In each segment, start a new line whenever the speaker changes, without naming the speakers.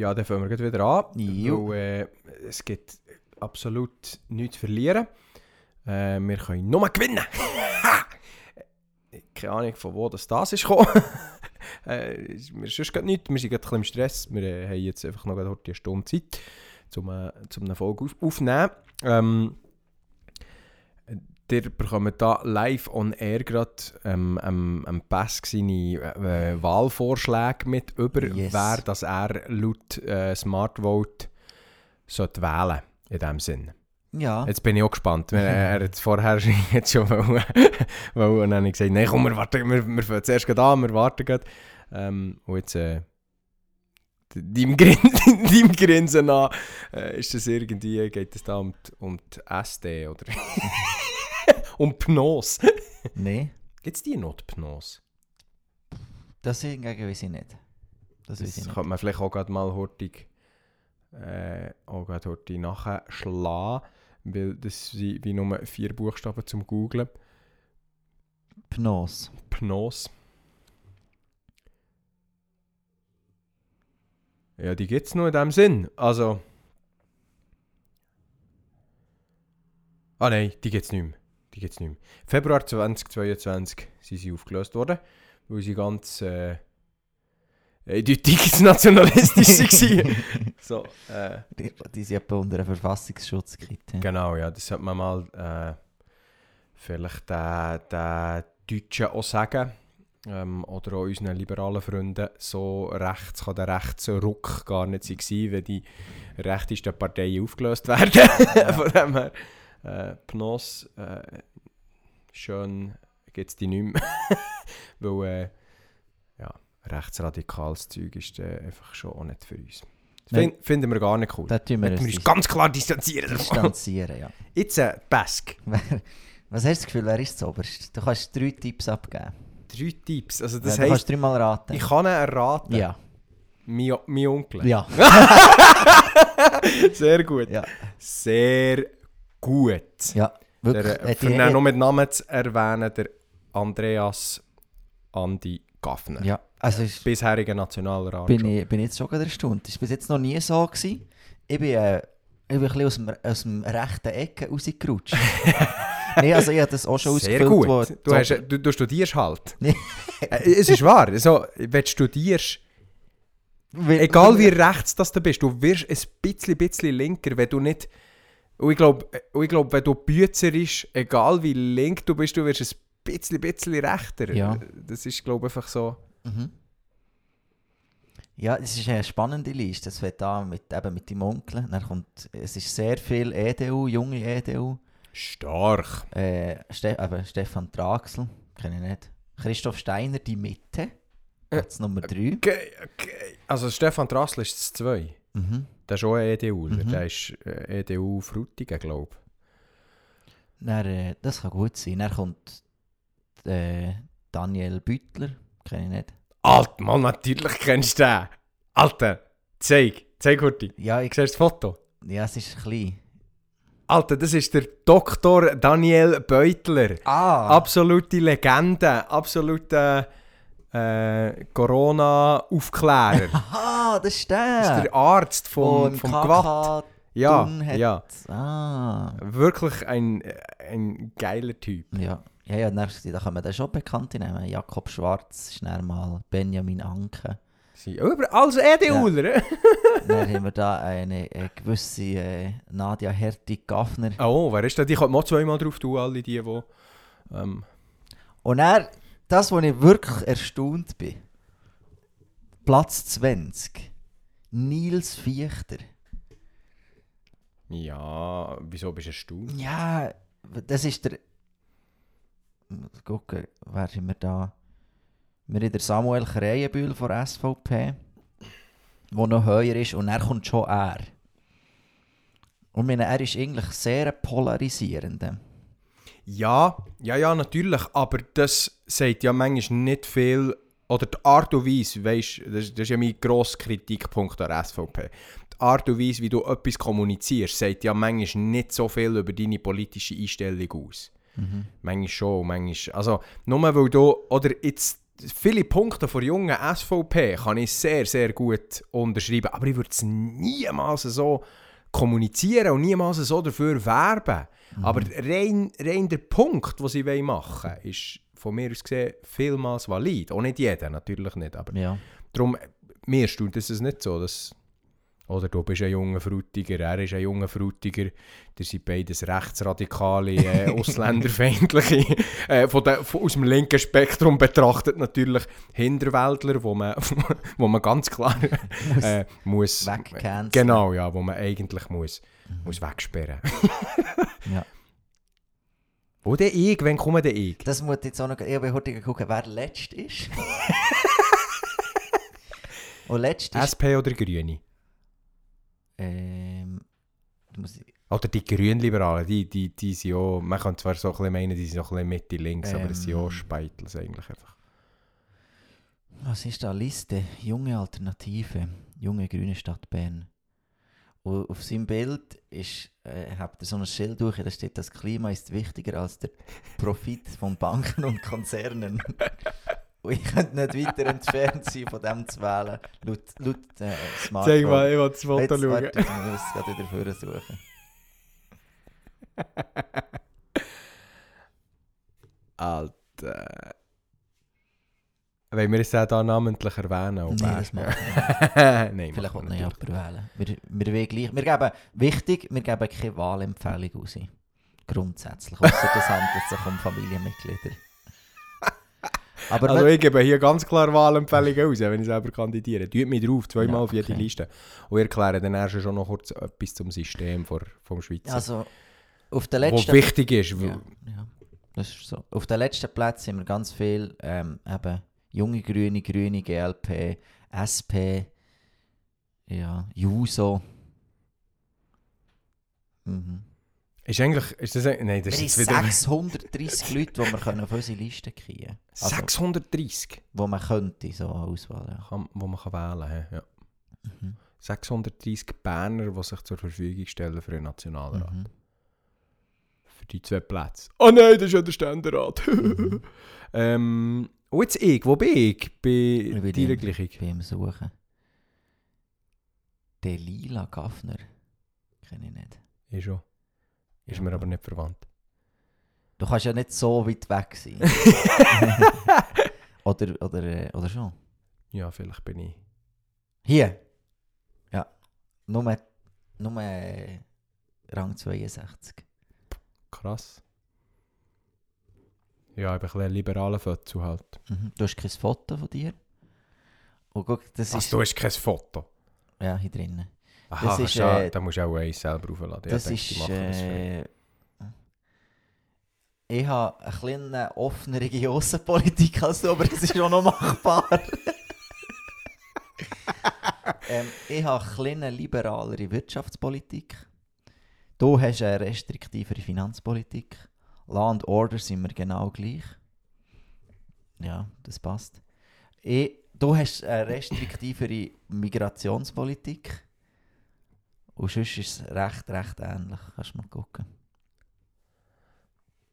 ja, dann fangen wir gleich wieder an.
Jo.
Weil, äh, es gibt absolut nichts zu verlieren. Äh, wir können nur gewinnen. Keine Ahnung, von wo das, das ist gekommen. äh, wir sonst gerade nichts. Wir sind gerade im Stress. Wir äh, haben jetzt einfach noch eine Stunde Zeit, um, äh, um eine Folge auf aufzunehmen. Ähm, Ihr bekommt da live on air gerade ähm, ähm, ähm Pass seine äh, Wahlvorschläge mit über,
Yes.
wer das er laut äh, Smart Vote sollte wählen in dem Sinn.
Ja.
Jetzt bin ich auch gespannt. Er hat vorher jetzt schon wollen, wollen, und dann habe ich gesagt, nein komm, wir warten, wir, wir fangen zuerst an, wir warten gerade. Ähm, und jetzt äh, deinem, Grin deinem Grinsen an, äh, ist das irgendwie, geht es da um die, um die SD oder um Pnos.
Nein.
Gibt es die noch, die Pnos?
Das hingegen weiß ich nicht. Das,
Das
ich nicht.
könnte man vielleicht auch gerade mal hurtig, äh, auch gerade hurtig nachschlagen, weil das sind wie nur vier Buchstaben zum Googlen.
Pnos.
Pnos. Ja, die gibt es nur in dem Sinn. Also. Ah nein, die gibt es nicht mehr. Die gibt's nicht mehr. Februar 2022 sind sie aufgelöst worden, weil sie ganz äh, eindeutig nationalistisch waren. so, äh,
Die, die sind etwa unter einen Verfassungsschutz geritten.
Genau, ja, das sollte man mal äh, vielleicht den, den Deutschen auch sagen. Ähm, oder auch unseren liberalen Freunden. So rechts kann der Rechtsruck gar nicht sein, wenn die rechtesten Parteien aufgelöst werden. Von dem her, äh, Pnos, äh, schön gibt es die nicht mehr. Weil, äh, ja, rechtsradikales Zeug ist äh, einfach schon auch nicht für uns. Das
Nein.
fin finden wir gar nicht cool.
Da tun wir
wir
uns
ganz klar distanzieren
distanzieren, ja.
Jetzt äh, Bask.
Was hast du das Gefühl, wer ist zuoberst? Du kannst drei Tipps abgeben.
Drei Tipps. Also
Ja,
das
du kannst dreimal raten.
ich kann ihn erraten.
ja.
Mein, mein Onkel.
Ja.
Sehr gut.
ja.
Sehr gut.
Ja.
Der, äh, für ihn nur mit Namen zu erwähnen, der Andreas Andi Gaffner.
ja. Also ist,
Bisheriger Nationalrat.
bin, ich, bin jetzt schon gerade erstaunt. Das war bis jetzt noch nie so. Gewesen. Ich bin, äh, ich bin ein bisschen aus dem, aus dem rechten Ecke rausgerutscht. Nein, also ich habe das auch schon
Sehr
ausgefüllt.
gut.
wo-
Du, hast, du, du studierst halt. Äh, es ist wahr. Also, wenn du studierst, egal wie rechts das du bist, du wirst ein bisschen, bisschen linker, wenn du nicht... Und ich glaube, ich glaub, wenn du Bützer ist, egal wie link du bist, du wirst ein bisschen, bisschen rechter.
Ja.
Das ist, glaube ich, einfach so...
Mhm. Ja, es ist eine spannende Liste. Es fängt an mit, eben mit dem Onkel. Dann kommt, es ist sehr viel EDU, junge EDU.
Stark.
Äh, Ste eben Stefan Traxel, kenne ich nicht. Christoph Steiner, die Mitte. Platz Nummer 3.
Okay, okay. Also Stefan Drassl ist das 2.
Mhm.
Der ist auch ein EDU.
Mhm.
Der ist äh, EDU Frutigen, glaube
Dann, äh, das kann gut sein. Dann kommt äh, Daniel Büttler, kenne ich nicht.
ich. Alter, Mann, natürlich kennst du den. Alter, zeig. Zeig, Hurti.
Ja, ich,
Siehst du das Foto?
ja, es ist klein.
Alter, das ist der Dr. Daniel Beutler.
Ah!
Absolute Legende. Absoluter äh, Corona-Aufklärer.
Aha, das ist
Das ist
der!
der Arzt vom, vom Gwatt. Ja, ja.
Ah.
Wirklich ein, ein geiler Typ.
Ja, ja, ja dann, da können wir dann schon Bekannte nehmen. Jakob Schwarz ist dann mal Benjamin Anke.
Sie, über, als EDUler.
dann haben wir da eine, äh, gewisse äh, Nadia Hertig-Gaffner.
Oh, wer ist da? Die kommt mal zweimal drauf tun, alle die, die... Ähm,
Und er, das, wo ich wirklich erstaunt bin, Platz 20, Nils Fichter.
ja, wieso bist du erstaunt?
Ja, das ist der. Gucken, wer sind wir da? Wir haben den Samuel Kreienbühl von der SVP, der noch höher ist, und er kommt schon er. Und meine, er ist eigentlich sehr polarisierender.
Ja, ja, ja, natürlich, aber das sagt ja manchmal nicht viel... Oder die Art und Weise, weißt, das, das ist ja mein grosser Kritikpunkt an der SVP. Die Art und Weise, wie du etwas kommunizierst, sagt ja manchmal nicht so viel über deine politische Einstellung aus.
Mhm.
Manchmal schon, manchmal. Also, nur weil du, oder jetzt viele Punkte von jungen SVP kann ich sehr, sehr gut unterschreiben. Aber ich würde es niemals so kommunizieren und niemals so dafür werben. Mhm. Aber rein, rein der Punkt, den sie machen wollen, ist von mir aus gesehen vielmals valid. Auch nicht jeder, natürlich nicht. Aber
Ja.
darum, mir stund es nicht so, dass oder du bist ein junger Frutiger, er ist ein junger Frutiger, ihr seid beides rechtsradikale, äh, ausländerfeindliche, äh, von der, von, aus dem linken Spektrum betrachtet natürlich Hinterwäldler, wo man, wo man ganz klar äh, muss...
Wegcanceln.
Genau, ja, wo man eigentlich muss, muss wegsperren.
Ja.
Wo der ich, wenn komme der ich?
Das muss jetzt auch noch... Ich habe heute gucken, wer letzt ist. Und letzt ist...
SP oder Grüne?
Ähm,
Oder die Grünliberalen, die, die, die sind auch, man kann zwar so ein bisschen meinen, die sind noch ein bisschen Mitte links, aber es sind auch
Ähm.
Speitels eigentlich einfach.
was ist da? Liste. Junge Alternative. Junge Grüne Stadt Bern. Und auf seinem Bild ist, äh, habt ihr so ein Schild durch, da steht, das Klima ist wichtiger als der Profit von Banken und Konzernen. und ich könnte nicht weiter entfernt sein, von dem zu wählen, laut, laut äh, Smartphone.
Zeig mal, ich will das Foto
Jetzt,
schauen.
warte, ich muss es gerade wieder vorsuchen.
Alter. Wollen wir es auch da namentlich erwähnen?
Nein, das machen wir
Nein,
Vielleicht will
wir
noch
natürlich.
jemand wählen. Wir, wir, wollen gleich, wir geben, wichtig, wir geben keine Wahlempfehlung raus. Grundsätzlich. Außer das handelt sich um Familienmitglieder. Aber
Also ich gebe hier ganz klar Wahlempfehlungen aus, wenn ich selber kandidiere. Tut mich drauf, zweimal
Ja,
auf jede
okay.
Liste. Und ich erkläre dann erst schon noch kurz etwas zum System vor, vom Schweizer.
also, auf
was
letzten...
wichtig ist.
Ja, ja, das ist so. Auf den letzten Plätzen sind wir ganz viel ähm, eben junge Grüne, Grüne, GLP, SP, ja, JUSO. Mhm.
Ist eigentlich, ist das, ein- nein, das
Wir
ist
haben
jetzt wieder
630 Leute, die wir können auf unsere Liste kriegen. Also,
630,
wo man könnte, so. Ja.
kann, wo man kann wählen. Ja.
Mhm.
630 Berner, die sich zur Verfügung stellen für den Nationalrat.
Mhm.
Für die zwei Plätze. Oh nein, das ist ja der Ständerat.
Mhm.
ähm, und jetzt ich, wo bin ich? Bei
Ich bin
deiner Gleichung.
Beim Suchen. Der Lila Gaffner. Kenne ich nicht.
Ist schon. Ist mir aber nicht verwandt.
Du kannst ja nicht so weit weg sein. oder, oder, äh, oder schon.
Ja, vielleicht bin ich.
Hier. Ja. Nur, nur äh, Rang 62.
Krass. Ja, ich habe ein liberalen Fötzel halt.
Mhm. Du hast kein Foto von dir. Und guck, das
Also,
ist...
du hast kein Foto.
Ja, hier drinnen.
Aha,
Das ist,
auch-
äh,
da musst du auch eins selber aufladen.
Das
denke, die
ist...
machen das
Äh, ich habe eine kleine offenere Aussenpolitik als du, aber das ist auch noch machbar. ähm, ich habe eine kleine liberalere Wirtschaftspolitik. Du hast eine restriktivere Finanzpolitik. Law and Order sind wir genau gleich. Ja, das passt. Ich, du hast eine restriktivere Migrationspolitik. Und sonst ist es recht, recht ähnlich. Kannst du mal gucken.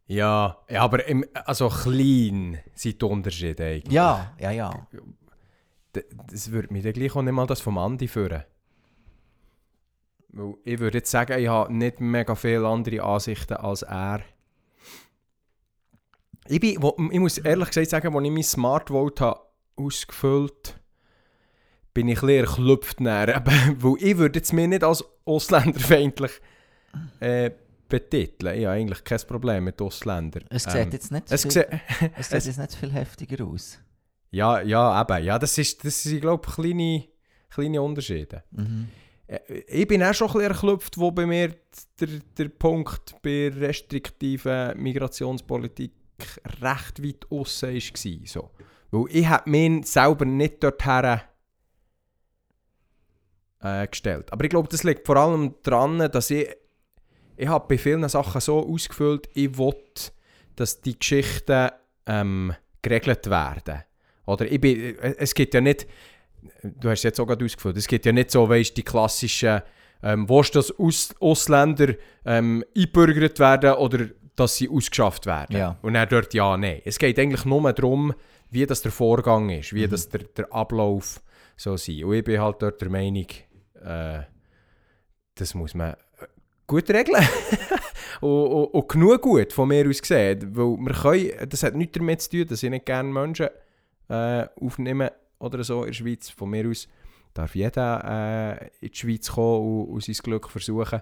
Ja, ja, aber im, also klein sind die Unterschiede eigentlich.
Ja, ja, ja.
Das würde mich dann gleich auch nicht mal das vom Andi führen. Weil ich würde jetzt sagen, ich habe nicht mega viele andere Ansichten als er. Ich, bin, wo, ich muss ehrlich gesagt sagen, als ich mein Smart Vote habe ausgefüllt bin ich bisschen erklüpft näher, weil ich würde jetzt mir nicht als ausländerfeindlich äh, betiteln. Ich habe eigentlich kein Problem mit Ausländern.
Es sieht
Ähm,
jetzt nicht
es
viel, es sieht jetzt nicht viel heftiger aus.
ja, ja, eben. Ja, das, ist, das sind, glaube ich, kleine, kleine Unterschiede.
Mhm.
Äh, Ich bin auch schon ein bisschen erklüpft, wo bei mir der, der Punkt bei restriktiver Migrationspolitik recht weit aussen war. So. Weil ich habe mich selber nicht dorthin äh, gestellt. Aber ich glaube, das liegt vor allem daran, dass ich, ich habe bei vielen Sachen so ausgefüllt, ich will, dass die Geschichten ähm, geregelt werden. Oder ich bin, äh, es gibt ja nicht, du hast es jetzt auch gerade ausgefüllt, es gibt ja nicht so, weißt die klassischen, ähm, willst du, dass Aus Ausländer ähm, einbürgert werden oder dass sie ausgeschafft werden?
Ja.
Und dann dort ja, nein. Es geht eigentlich nur darum, wie das der Vorgang ist, wie
Mhm.
das der, der Ablauf soll sein. Und ich bin halt dort der Meinung, äh, das muss man gut regeln. und, und, und genug gut, von mir aus gesehen. Weil wir können, das hat nichts damit zu tun, dass ich nicht gerne Menschen äh, aufnehme oder so in der Schweiz. Von mir aus darf jeder äh, in die Schweiz kommen und, und sein Glück versuchen.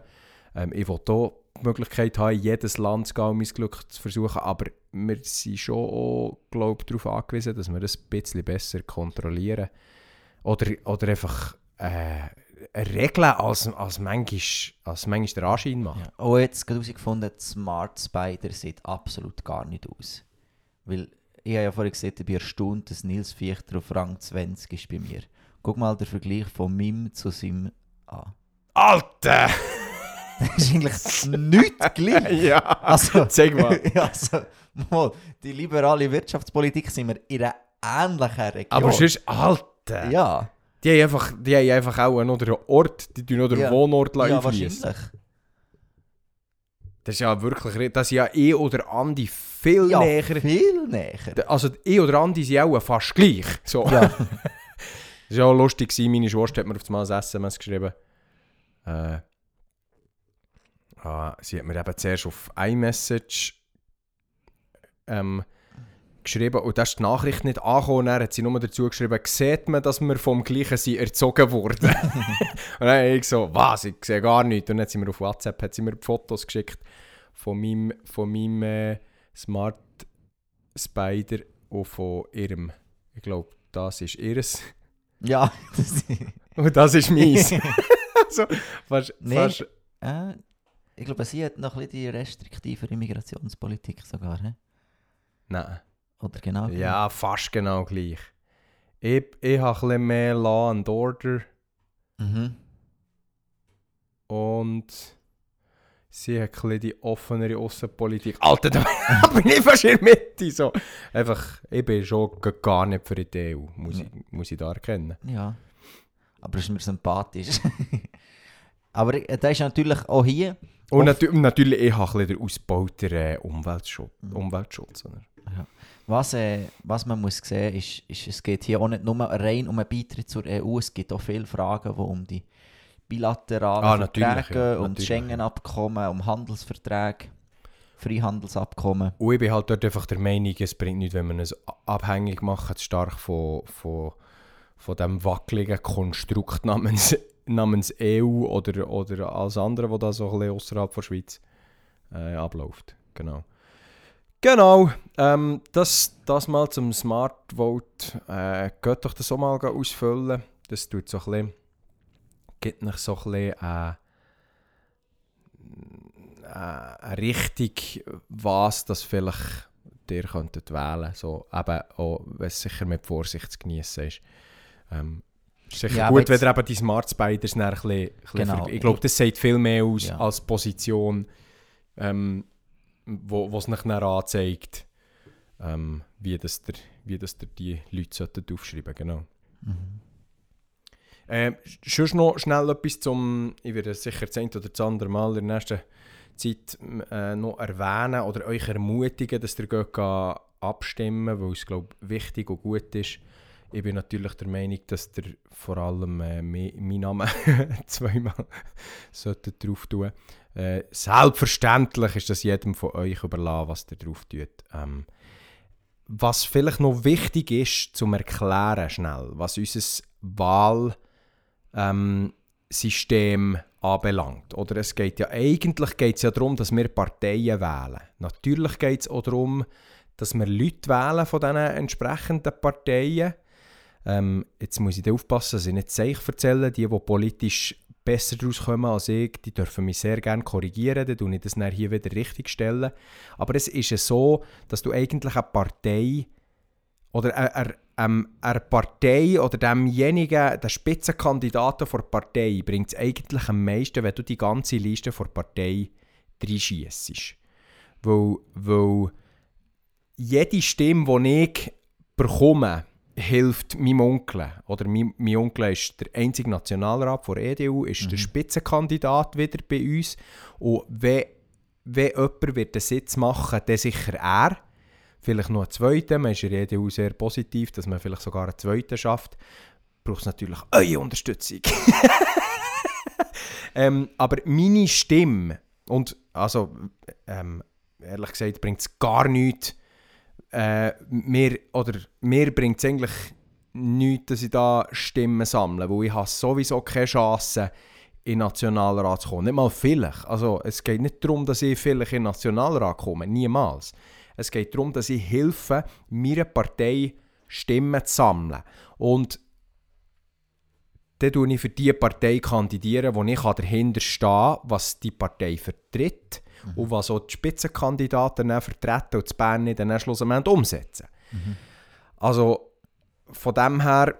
Ähm, ich will hier die Möglichkeit haben, in jedes Land zu gehen, um mein Glück zu versuchen. Aber wir sind schon auch, glaub, darauf angewiesen, dass wir das ein bisschen besser kontrollieren. Oder, oder einfach äh, regeln, als, als, manchmal, als manchmal der Anschein macht.
Ja. Auch jetzt gerade herausgefunden, Smart Spider sieht absolut gar nicht aus. Weil ich habe ja vorhin gesehen, ich bin erstaunt, dass Nils Fichter auf Rang 20 ist bei mir. Guck mal den Vergleich von Mim zu seinem an.
Alter!
Das ist eigentlich nichts gleich.
ja!
Also,
Zeig mal.
also, mal, die liberale Wirtschaftspolitik sind wir in einer ähnlichen Region.
Aber sonst, Alter!
Ja,
Die haben einfach, die haben einfach auch noch den Ort, die tun noch den
Ja.
Wohnort
ja wahrscheinlich.
Das ist ja wirklich, das ist ja eh oder Andi viel
Ja,
näher.
viel näher.
Also eh oder Andi sind auch fast gleich. So.
Ja,
Das war auch lustig, meine Schwester hat mir auf das Mal ein SMS geschrieben. Äh, ah, sie hat mir eben zuerst auf iMessage ähm, geschrieben und da ist die Nachricht nicht angekommen. Dann hat sie nur dazu geschrieben, sieht man, dass wir vom Gleichen sind erzogen wurden. und dann habe ich so, was, ich sehe gar nichts. Und dann hat sie mir auf WhatsApp hat sie mir Fotos geschickt von meinem, von meinem äh, Smart Spider und von ihrem, ich glaube, das ist ihres.
ja. Das,
Und das ist meins. also, fast,
Nee.
fast,
äh, ich glaube, sie hat noch ein bisschen die restriktivere Migrationspolitik sogar. He?
nein.
Oder genau.
Ja, fast genau gleich. Ich, ich habe ein mehr Law and Order
Mhm.
und sie hat ein die offenere Außenpolitik. Alter, da bin ich fast in der Mitte. So. Einfach, ich bin schon gar nicht für die EU, muss, ich, muss ich da erkennen.
Ja. Aber ist mir sympathisch. Aber äh, da ist natürlich auch hier.
Und natü natürlich, ich habe ein bisschen den ausgebauten äh, Umweltschutz.
Mhm.
Umweltschutz oder?
Was, äh, was man muss sehen ist, ist, es geht hier auch nicht nur rein um einen Beitritt zur EU, es gibt auch viele Fragen, die um die bilateralen
Ah,
Verträge,
ja,
um das Schengen-Abkommen, um Handelsverträge, Freihandelsabkommen.
Und ich bin halt dort einfach der Meinung, es bringt nichts, wenn man es abhängig macht, stark von, von, von dem wackeligen Konstrukt namens, namens EU oder, oder alles andere, was da so ein bisschen außerhalb der Schweiz äh, abläuft. Genau. Genau, ähm, das, das mal zum Smart Vote. Äh, geht doch das auch mal ausfüllen. Das tut so ein bisschen, gibt noch so ein bisschen äh, äh, eine Richtung, was das vielleicht ihr könntet wählen. So, eben auch, wenn es sicher mit Vorsicht zu genießen ist. Ähm, sicher
Ja,
gut, wenn ihr eben die Smart Spiders ein bisschen, ein bisschen
Genau.
Ich glaube, das sagt viel mehr aus
Ja.
als Position, ähm, wo wo es nach dann anzeigt, ähm, wie, das der, wie das der die Leute sollten aufschreiben genau.
Mhm.
Ähm, sonst noch schnell etwas zum, ich werde sicher das eine oder das andere Mal in der nächsten Zeit äh, noch erwähnen oder euch ermutigen, dass ihr geht abstimmen weil es glaube wichtig und gut ist. Ich bin natürlich der Meinung, dass ihr vor allem äh, me- meinen Namen zweimal solltet drauf tun äh, Selbstverständlich ist das jedem von euch überlassen, was ihr drauf tut. Ähm, was vielleicht noch wichtig ist, zum Erklären schnell, was unser Wahl ähm, anbelangt. Oder es geht ja eigentlich geht's ja darum, dass wir Parteien wählen. Natürlich geht es auch darum, dass wir Leute wählen von diesen entsprechenden Parteien. Ähm, jetzt muss ich aufpassen, dass ich nicht Zeich erzähle. Die, die politisch besser daraus kommen als ich, die dürfen mich sehr gerne korrigieren. Dann tue ich das dann hier wieder richtig stellen. Aber es ist ja so, dass du eigentlich eine Partei oder eine, eine, ähm, eine Partei oder demjenigen, der Spitzenkandidaten der Partei, bringt es eigentlich am meisten, wenn du die ganze Liste der Partei reinschiessest. Weil, weil jede Stimme, die ich bekomme, hilft meinem Onkel. Oder mein, mein Onkel ist der einzige Nationalrat der EDU, ist der Spitzenkandidat wieder bei uns. Und wenn, wenn jemand wird den Sitz machen dann sicher er. vielleicht noch einen zweiten. Man ist in der EDU sehr positiv, dass man vielleicht sogar einen zweiten schafft. Braucht es natürlich eure Unterstützung. ähm, aber meine Stimme, und also ähm, ehrlich gesagt bringt es gar nichts, äh, mir, mir bringt es eigentlich nichts, dass ich da Stimmen sammle, weil ich habe sowieso keine Chance, in den Nationalrat zu kommen. Nicht mal vielleicht. Also es geht nicht darum, dass ich vielleicht in den Nationalrat komme, niemals. Es geht darum, dass ich helfe, meiner Partei Stimmen zu sammeln. Und dann kandidiere ich für die Partei, kandidieren, wo ich dahinter stehe, was die Partei vertritt mhm. und was auch die Spitzenkandidaten dann vertreten und das Bern dann schlussendlich umsetzen. Mhm. Also von dem her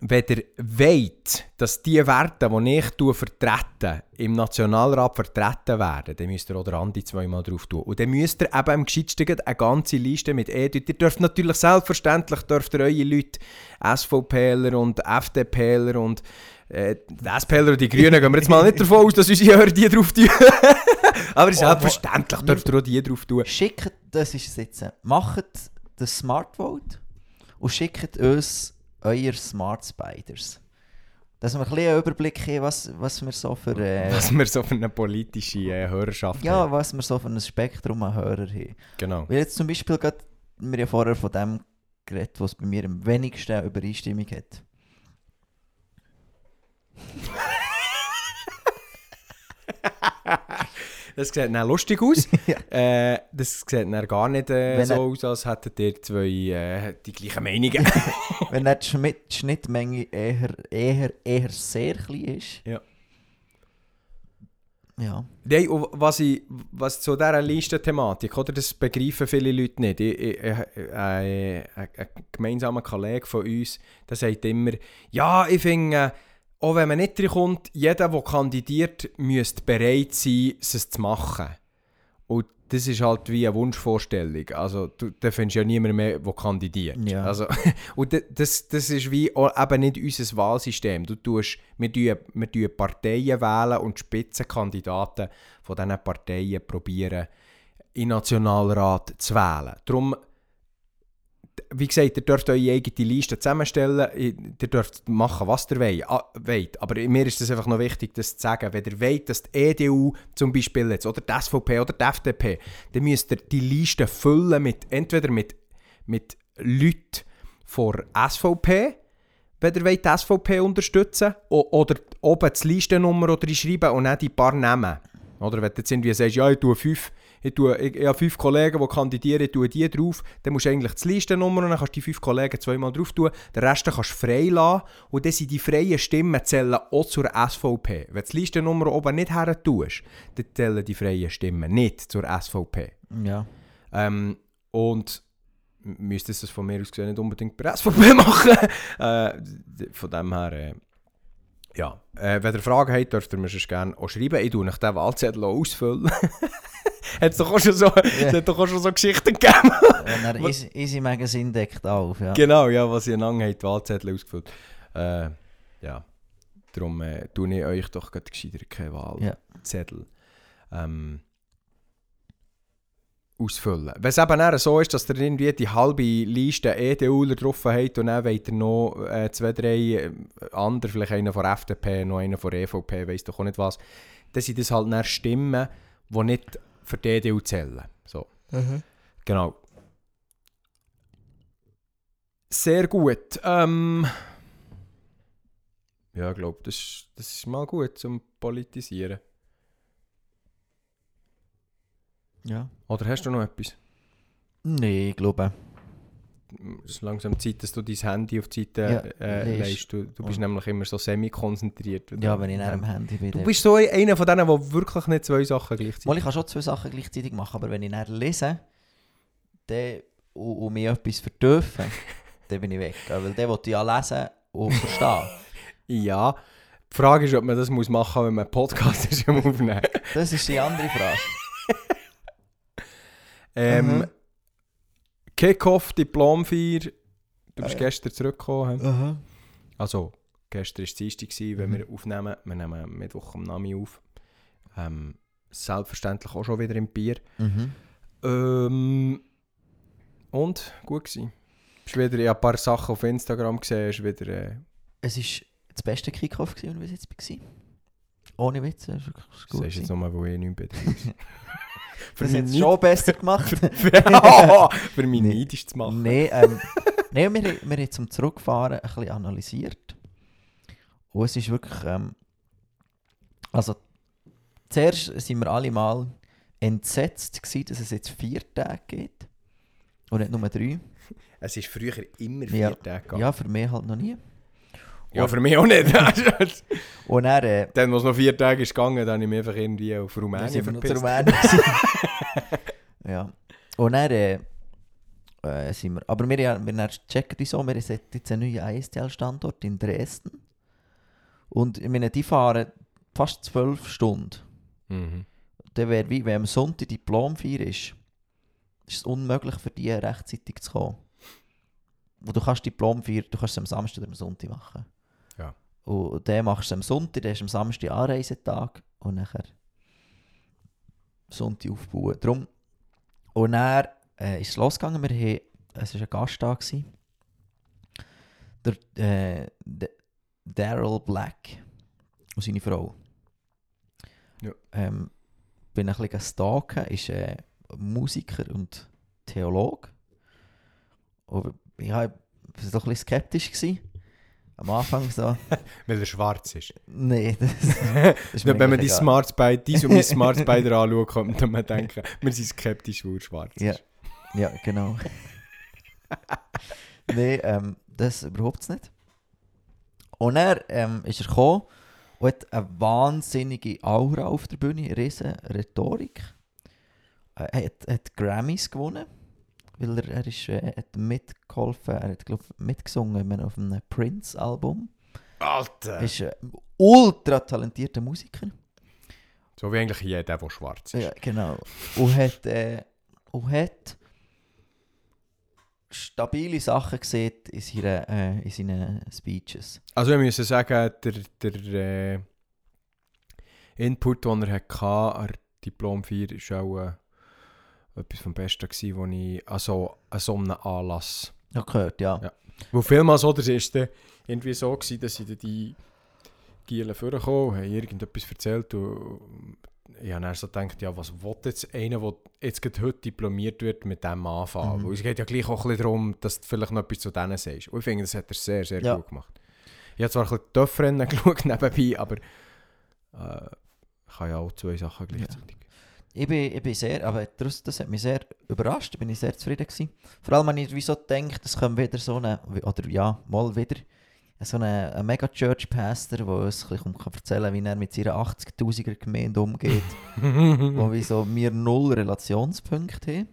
wenn ihr wollt, dass die Werte, die ich vertrete, im Nationalrat vertreten werden, dann müsst ihr auch der Andi zweimal drauf tun. Und dann müsst ihr eben am gescheitsten eine ganze Liste mit E. Ihr dürft natürlich selbstverständlich dürft ihr eure Leute, SVPler und FDPler und äh, die SPler und die Grünen, gehen wir jetzt mal nicht davon aus, dass unsere Hörer die drauf tun. Aber oh, selbstverständlich dürft ihr auch die drauf tun.
Schickt, das ist es jetzt, macht das Smart Vote und schickt uns euer Smart Spiders. Dass wir ein bisschen einen Überblick haben, was, was wir so für... Äh,
was wir so für eine politische äh, Hörerschaft
ja, haben. Ja, was wir so für ein Spektrum an Hörer haben.
Genau.
Weil jetzt zum Beispiel gerade, wir ja vorher von dem geredet, was bei mir am wenigsten Übereinstimmung hat.
Das sieht dann lustig aus. ja. äh, das sieht dann gar nicht äh, so aus, als hätten ihr zwei äh, die gleichen Meinungen.
Wenn die Schnitt Schnittmenge eher, eher, eher sehr klein ist.
Ja.
Ja.
Nein, was, ich, was zu dieser Listenthematik, oder, das begreifen viele Leute nicht. Ich, ich, ich, äh, ein gemeinsamer Kollege von uns, der sagt immer, ja, ich finde auch wenn man nicht kommt, jeder, der kandidiert, müsste bereit sein, es zu machen. Und das ist halt wie eine Wunschvorstellung. Also, du, da findest ja niemand mehr, der kandidiert.
Ja.
Also, und das, das ist wie eben nicht unser Wahlsystem. Du tust, wir, tun, wir tun Parteien wählen und Spitzenkandidaten von diesen Parteien probieren, in den Nationalrat zu wählen. Darum wie gesagt, ihr dürft eure eigene Liste zusammenstellen, ihr dürft machen, was ihr wollt. Aber mir ist es einfach noch wichtig, das zu sagen. Wenn ihr wollt, dass die EDU zum Beispiel jetzt, oder die SVP oder die FDP, dann müsst ihr die Liste füllen mit, entweder mit, mit Leuten von SVP, wenn ihr wollt, die SVP unterstützen oder oben die Listennummer oder schreiben und dann die paar Namen. Oder wenn du jetzt irgendwie sagst, ja, ich tue fünf ich, tue, ich, ich habe fünf Kollegen, die kandidieren, ich tue die drauf, dann musst du eigentlich die Listennummer und dann kannst du die fünf Kollegen zweimal drauf tun, den Rest kannst du frei lassen und dann sind die freien Stimmen zählen auch zur SVP. Wenn du die Listennummer oben nicht her tust, dann zählen die freien Stimmen nicht zur SVP.
Ja.
Ähm, und müsste es von mir aus gesehen nicht unbedingt bei SVP machen. äh, von dem her... Äh, ja, äh, wenn ihr Fragen habt, dürft ihr mir gerne auch schreiben. Ich tue euch den Wahlzettel ausfüllen. hat es doch auch schon so, yeah. doch auch schon so Geschichten gegeben.
ja, Easy, Easy Magazine deckt auf, ja.
Genau, ja, was ihr lange habt, Wahlzettel ausgefüllt. Äh, ja, darum äh, tue ich euch doch gerade gescheiter keine Wahlzettel ja. ähm, ausfüllen. Wenn es eben so ist, dass ihr irgendwie die halbe Liste EDUler drauf habt und dann wollt ihr noch äh, zwei, drei äh, andere, vielleicht einer von FDP, noch einer von EVP, weiss doch auch nicht was, dann sind das halt dann Stimmen, die nicht für die EDU zählen. So. Mhm. Genau. Sehr gut. Ähm, ja, ich glaube, das, das ist mal gut zum Politisieren.
Ja.
Oder hast du noch etwas?
Nein, ich glaube.
Es ist langsam Zeit, dass du dein Handy auf die Seite ja, äh, legst. Du, du bist oh. nämlich immer so semi-konzentriert.
Ja, wenn ich in einem Handy bin.
Du bist so einer von denen, der wirklich nicht zwei Sachen gleichzeitig
Mal, Ich kann schon zwei Sachen gleichzeitig machen, aber wenn ich dann lese dann, und, und mir etwas verdürfen, dann bin ich weg. Weil der will ja lesen und verstehen.
ja, die Frage ist, ob man das muss machen muss, wenn man einen Podcast ist Aufnehmen.
das ist die andere Frage.
ähm, mhm. Kickoff, Diplomfeier. Du bist äh. gestern zurückgekommen.
Mhm.
Also, gestern war es Dienstag, wenn mhm. wir aufnehmen. Wir nehmen Mittwoch am Nami auf. Ähm, selbstverständlich auch schon wieder im Bier.
Mhm.
Ähm, Und? Gut gewesen. Bist wieder, ich habe ein paar Sachen auf Instagram gesehen, ist wieder... Äh,
Es war das beste Kickoff, wenn ich jetzt war. Ohne Witz, es war wirklich
das
gut.
ist jetzt nochmal, wo ich nicht bin. Für
Das hat es schon besser gemacht.
für, für mich
Nee.
neidisch zu machen.
Nein, ähm, nee, wir, wir haben zum Zurückfahren ein bisschen analysiert. Und es ist wirklich. Ähm, also, zuerst sind wir alle mal entsetzt, gewesen, dass es jetzt vier Tage geht. Und nicht nur drei.
Es ist früher immer vier
Ja.
Tage gegangen.
Ja, für mich halt noch nie.
Ja, für mich auch nicht.
Und dann, äh,
dann, wo es noch vier Tage ist gegangen, dann habe ich mich einfach irgendwie auf Rumänien verpisst.
Rumänien. ja. Und dann, äh, äh, sind wir. Aber wir, ja- wir checken so, wir haben jetzt einen neuen ISTL-Standort in Dresden. Und ich meine, die fahren fast zwölf Stunden.
Mhm.
Dann wäre wie, wenn am Sonntag Diplomfeier ist, ist es unmöglich für die rechtzeitig zu kommen. Wo du kannst Diplomfeier, du kannst es am Samstag oder am Sonntag machen. Und den machst du am Sonntag, dann ist am Samstag Anreisetag und nachher Sonntag aufbauen. Drum. Und dann äh, ist es losgegangen, wir haben, es war ein Gast da. Gewesen. Der äh, Daryl Black und seine Frau.
Ja.
Ähm, bin ein bisschen stalken, ist äh, Musiker und Theologe. Und ich war ein bisschen skeptisch. Gewesen. Am Anfang so,
Weil er schwarz ist.
nee, das, das ist
Wenn man die
egal.
Smart Spy, dies und mein Smart Spider anschaut, kommt man denken, wir sind skeptisch, weil er schwarz
Ja.
ist.
Ja, genau. Nein, ähm, das überhaupt nicht. Und er ähm, ist er gekommen und hat eine wahnsinnige Aura auf der Bühne, eine riesen Rhetorik. Äh, Er hat, hat Grammys gewonnen, weil er, er ist, äh, hat mitgeholfen, er hat glaub, mitgesungen meine, auf einem Prince-Album.
Alter!
Er ist ein ultra talentierter Musiker.
So wie eigentlich jeder, der schwarz ist.
Ja, genau. Und hat, äh, und hat stabile Sachen gesehen in seinen, äh, in seinen Speeches.
Also ich muss sagen, der, der äh, Input, den er hatte an Diplom 4, war auch äh, etwas vom Besten, gewesen, wo ich also an so einem Anlass...
Ja, gehört, ja.
Ja. Wo vielmals oder ist es irgendwie so gewesen, dass dann die Gielen vorgekommen und haben irgendetwas erzählt und ich habe dann so gedacht, ja, was will jetzt einer, der jetzt gerade heute diplomiert wird, mit dem anfangen?
Mhm.
Weil es geht ja gleich auch ein bisschen darum, dass du vielleicht noch etwas zu denen sagst. Und ich finde, das hat er sehr, sehr
Ja.
gut gemacht. Ich habe zwar ein bisschen Töpfrennen geschaut nebenbei, aber äh, ich kann ja auch zwei Sachen gleichzeitig.
Ich bin, ich bin sehr, aber das, das hat mich sehr überrascht, bin ich sehr zufrieden gewesen. Vor allem, wenn ich wieso denke, es kommt wieder so eine, oder ja, mal wieder, so eine, ein Mega-Church-Pastor, der uns ein bisschen kann erzählen kann, wie er mit seiner 80'000er Gemeinde umgeht, wo wir so wir null Relationspunkte haben.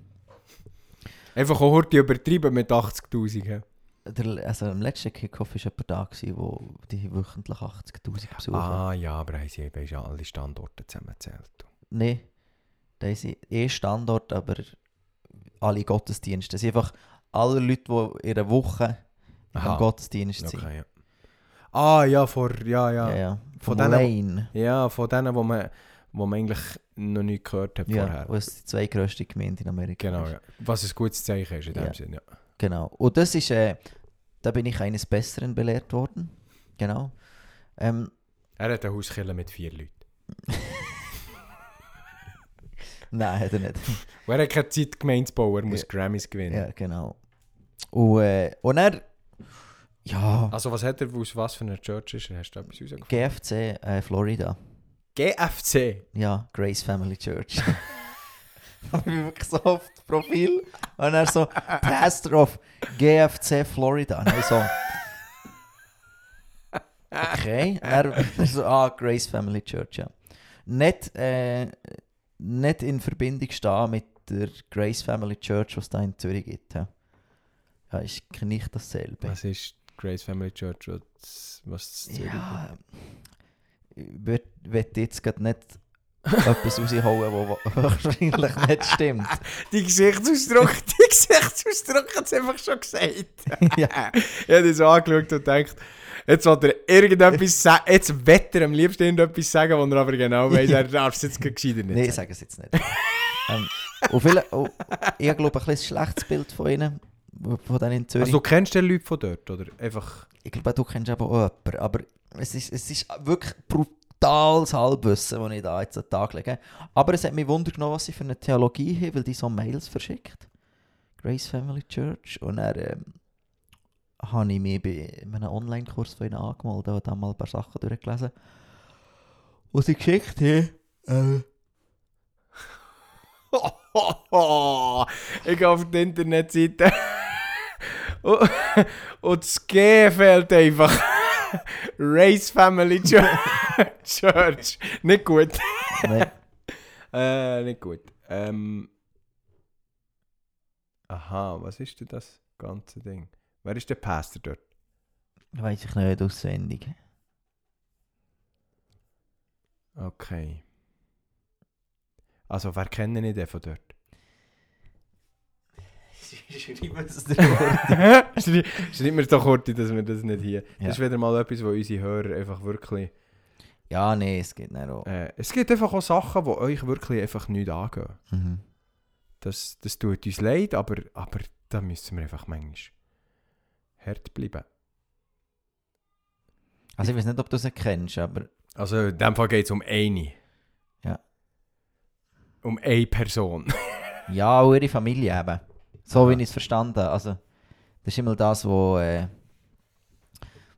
Einfach auch heute übertrieben mit 80'000. hä?
Der, also im letzten Kickoff war jemand da, gewesen, wo die wöchentlich 80'000 Besucher
Ah ja, aber haben sie eben schon alle Standorte zusammengezählt.
Nein, da sind eh Standort, aber alle Gottesdienste. Das sind einfach alle Leute, die in einer Woche
Aha.
am Gottesdienst sind.
Okay, ja. Ah ja, vor, ja, ja.
Ja, ja.
Von
Von
denen. Ja, von denen, wo man, wo man eigentlich noch nicht gehört hat
Ja,
vorher.
was die zweitgrößte Gemeinde in Amerika
Genau,
ist.
ja. Was ein gutes Zeichen ist in dem
Ja.
Sinn, ja.
Genau. Und das ist, äh, da bin ich eines Besseren belehrt worden. Genau. Ähm,
Er hat eine Hauskille mit vier Leuten.
nein, hat er nicht.
Und er hat keine Zeit, Gemeinde zu bauen, er muss
Ja.
Grammys gewinnen.
ja, genau. Und, äh, und er, ja,
Also was hat er, aus was für einer Church ist er? Hast du etwas rausgefunden?
GFC äh, Florida.
GFC?
Ja, Grace Family Church. ich bin wirklich so auf das Profil und er so Pastor of GFC Florida. Und ich so. Okay. Er, er so, ah, Grace Family Church, ja. Nicht, äh, nicht in Verbindung stehen mit der Grace Family Church, was es da in Zürich gibt. Ja, ja ist nicht dasselbe.
Was ist Grace Family Church? Was, was ist
Ja, ich werde jetzt gerade nicht etwas rausholen, was wahrscheinlich nicht stimmt.
Die Gesichtsausdruck, die Gesichtsausdruck hat es einfach schon gesagt.
Ja.
Ich habe so angeschaut und gedacht, jetzt will er irgendetwas sagen, jetzt wird er am liebsten irgendetwas sagen, wo er aber genau weiß, er darf es jetzt gescheiter nicht
Nein, sage es jetzt nicht. ähm, und viele, und ich glaube, ein bisschen schlechtes Bild von ihnen, von denen in Zürich.
Also du kennst die Leute von dort, oder? Einfach...
ich glaube, du kennst eben auch jemanden, aber es ist, es ist wirklich brutales Halbwissen, das ich da jetzt an den Tag lege. Aber es hat mich Wunder genommen, was sie für eine Theologie haben, weil die so Mails verschickt. Grace Family Church. Und dann ähm, habe ich mich bei einem Online-Kurs von ihnen angemeldet und dann mal ein paar Sachen durchgelesen. Und sie geschickt haben, äh,
ich gehe auf die Internetseite und, und das G fehlt einfach. Race Family Church. Church. Nicht gut.
nein,
Äh, nicht gut. Ähm. Aha, was ist denn das ganze Ding? Wer ist der Pastor dort?
weiß ich nicht auswendig.
Okay. Also, wer kennen ich den von dort? Schreib mir doch kurz, dass wir das nicht hier.
Ja.
Das ist wieder mal etwas, wo unsere Hörer einfach wirklich.
Ja, nee, es geht nicht auch.
Äh, es gibt einfach auch Sachen, die euch wirklich einfach nicht angehen.
Mhm.
Das, das tut uns leid, aber, aber da müssen wir einfach manchmal hart bleiben.
Also ich weiß nicht, ob du sie kennst, aber
Also in dem Fall geht es um eine.
Ja.
Um eine Person.
ja, auch ihre Familie eben. So
Aha.
wie ich es verstanden habe. Also, das ist immer das, wo, äh,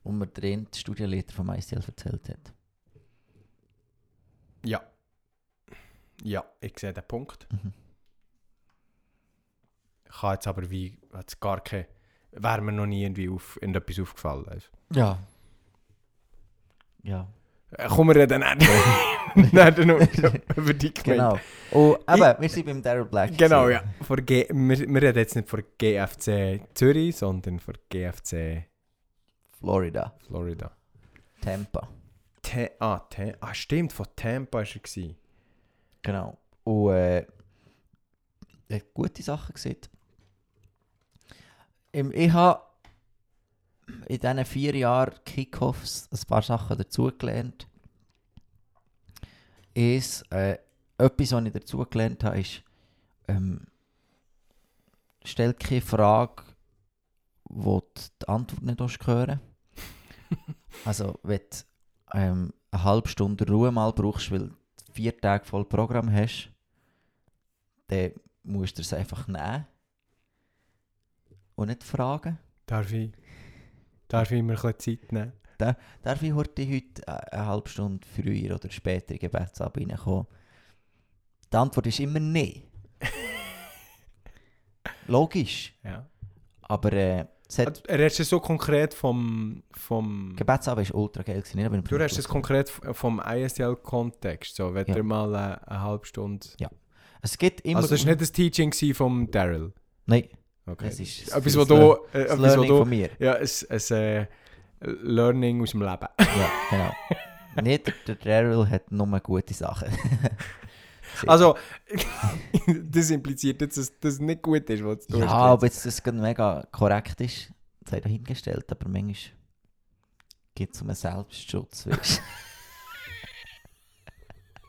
wo mir der Studienleiter vom ICL erzählt hat.
ja. Ja, ich sehe den Punkt.
Mhm.
Ich kann jetzt aber wie, hat's gar keine, wäre mir noch nie irgendwie auf, irgendetwas aufgefallen. Also.
Ja. Ja.
Äh, Kommen wir dann dann noch über die Gemeinde.
Genau. Und eben, wir sind beim Daryl Black.
Genau, ja. Vor G wir, wir reden jetzt nicht von GFC Zürich, sondern von GFC
Florida.
Florida.
Tampa.
Te ah, Te ah, stimmt, von Tampa war er. Gewesen.
Genau. Und äh, er hat gute Sachen gesehen. Im- Ich habe in diesen vier Jahren Kickoffs ein paar Sachen dazugelernt. Ist, äh, etwas, was ich dazugelernt habe, ist, ähm, stell keine Frage, wo du die Antwort nicht hören Also, wenn du ähm, eine halbe Stunde Ruhe mal brauchst, weil du vier Tage voll Programm hast, dann musst du es einfach nehmen und nicht fragen.
Darf ich, darf ich mir ein Zeit nehmen?
Darf ich heute, heute äh, eine halbe Stunde früher oder später in die Gebetsabend reinkommen? Die Antwort ist immer nein. Logisch.
Ja.
Aber äh, hat,
Also, Er hast es so konkret vom, vom
Gebetsabend war ultra geil. Gewesen,
du hast es konkret f- vom ISL-Kontext, so, wenn
Ja.
ihr mal äh, eine halbe Stunde...
Es gibt immer...
Also das war nicht das Teaching vom Daryl?
Nein,
Okay.
es ist
Etwas,
das
was du... Äh,
das
etwas, was
Learning
du
von mir.
ja, ein, ein äh, Learning aus dem Leben.
Ja, genau. nicht, der- Daryl hat nur gute Sachen.
Also, das impliziert jetzt, dass das nicht gut ist, was du
ja,
hast
ob jetzt das gerade mega korrekt ist, sei dahingestellt, aber manchmal geht es um einen Selbstschutz, weißt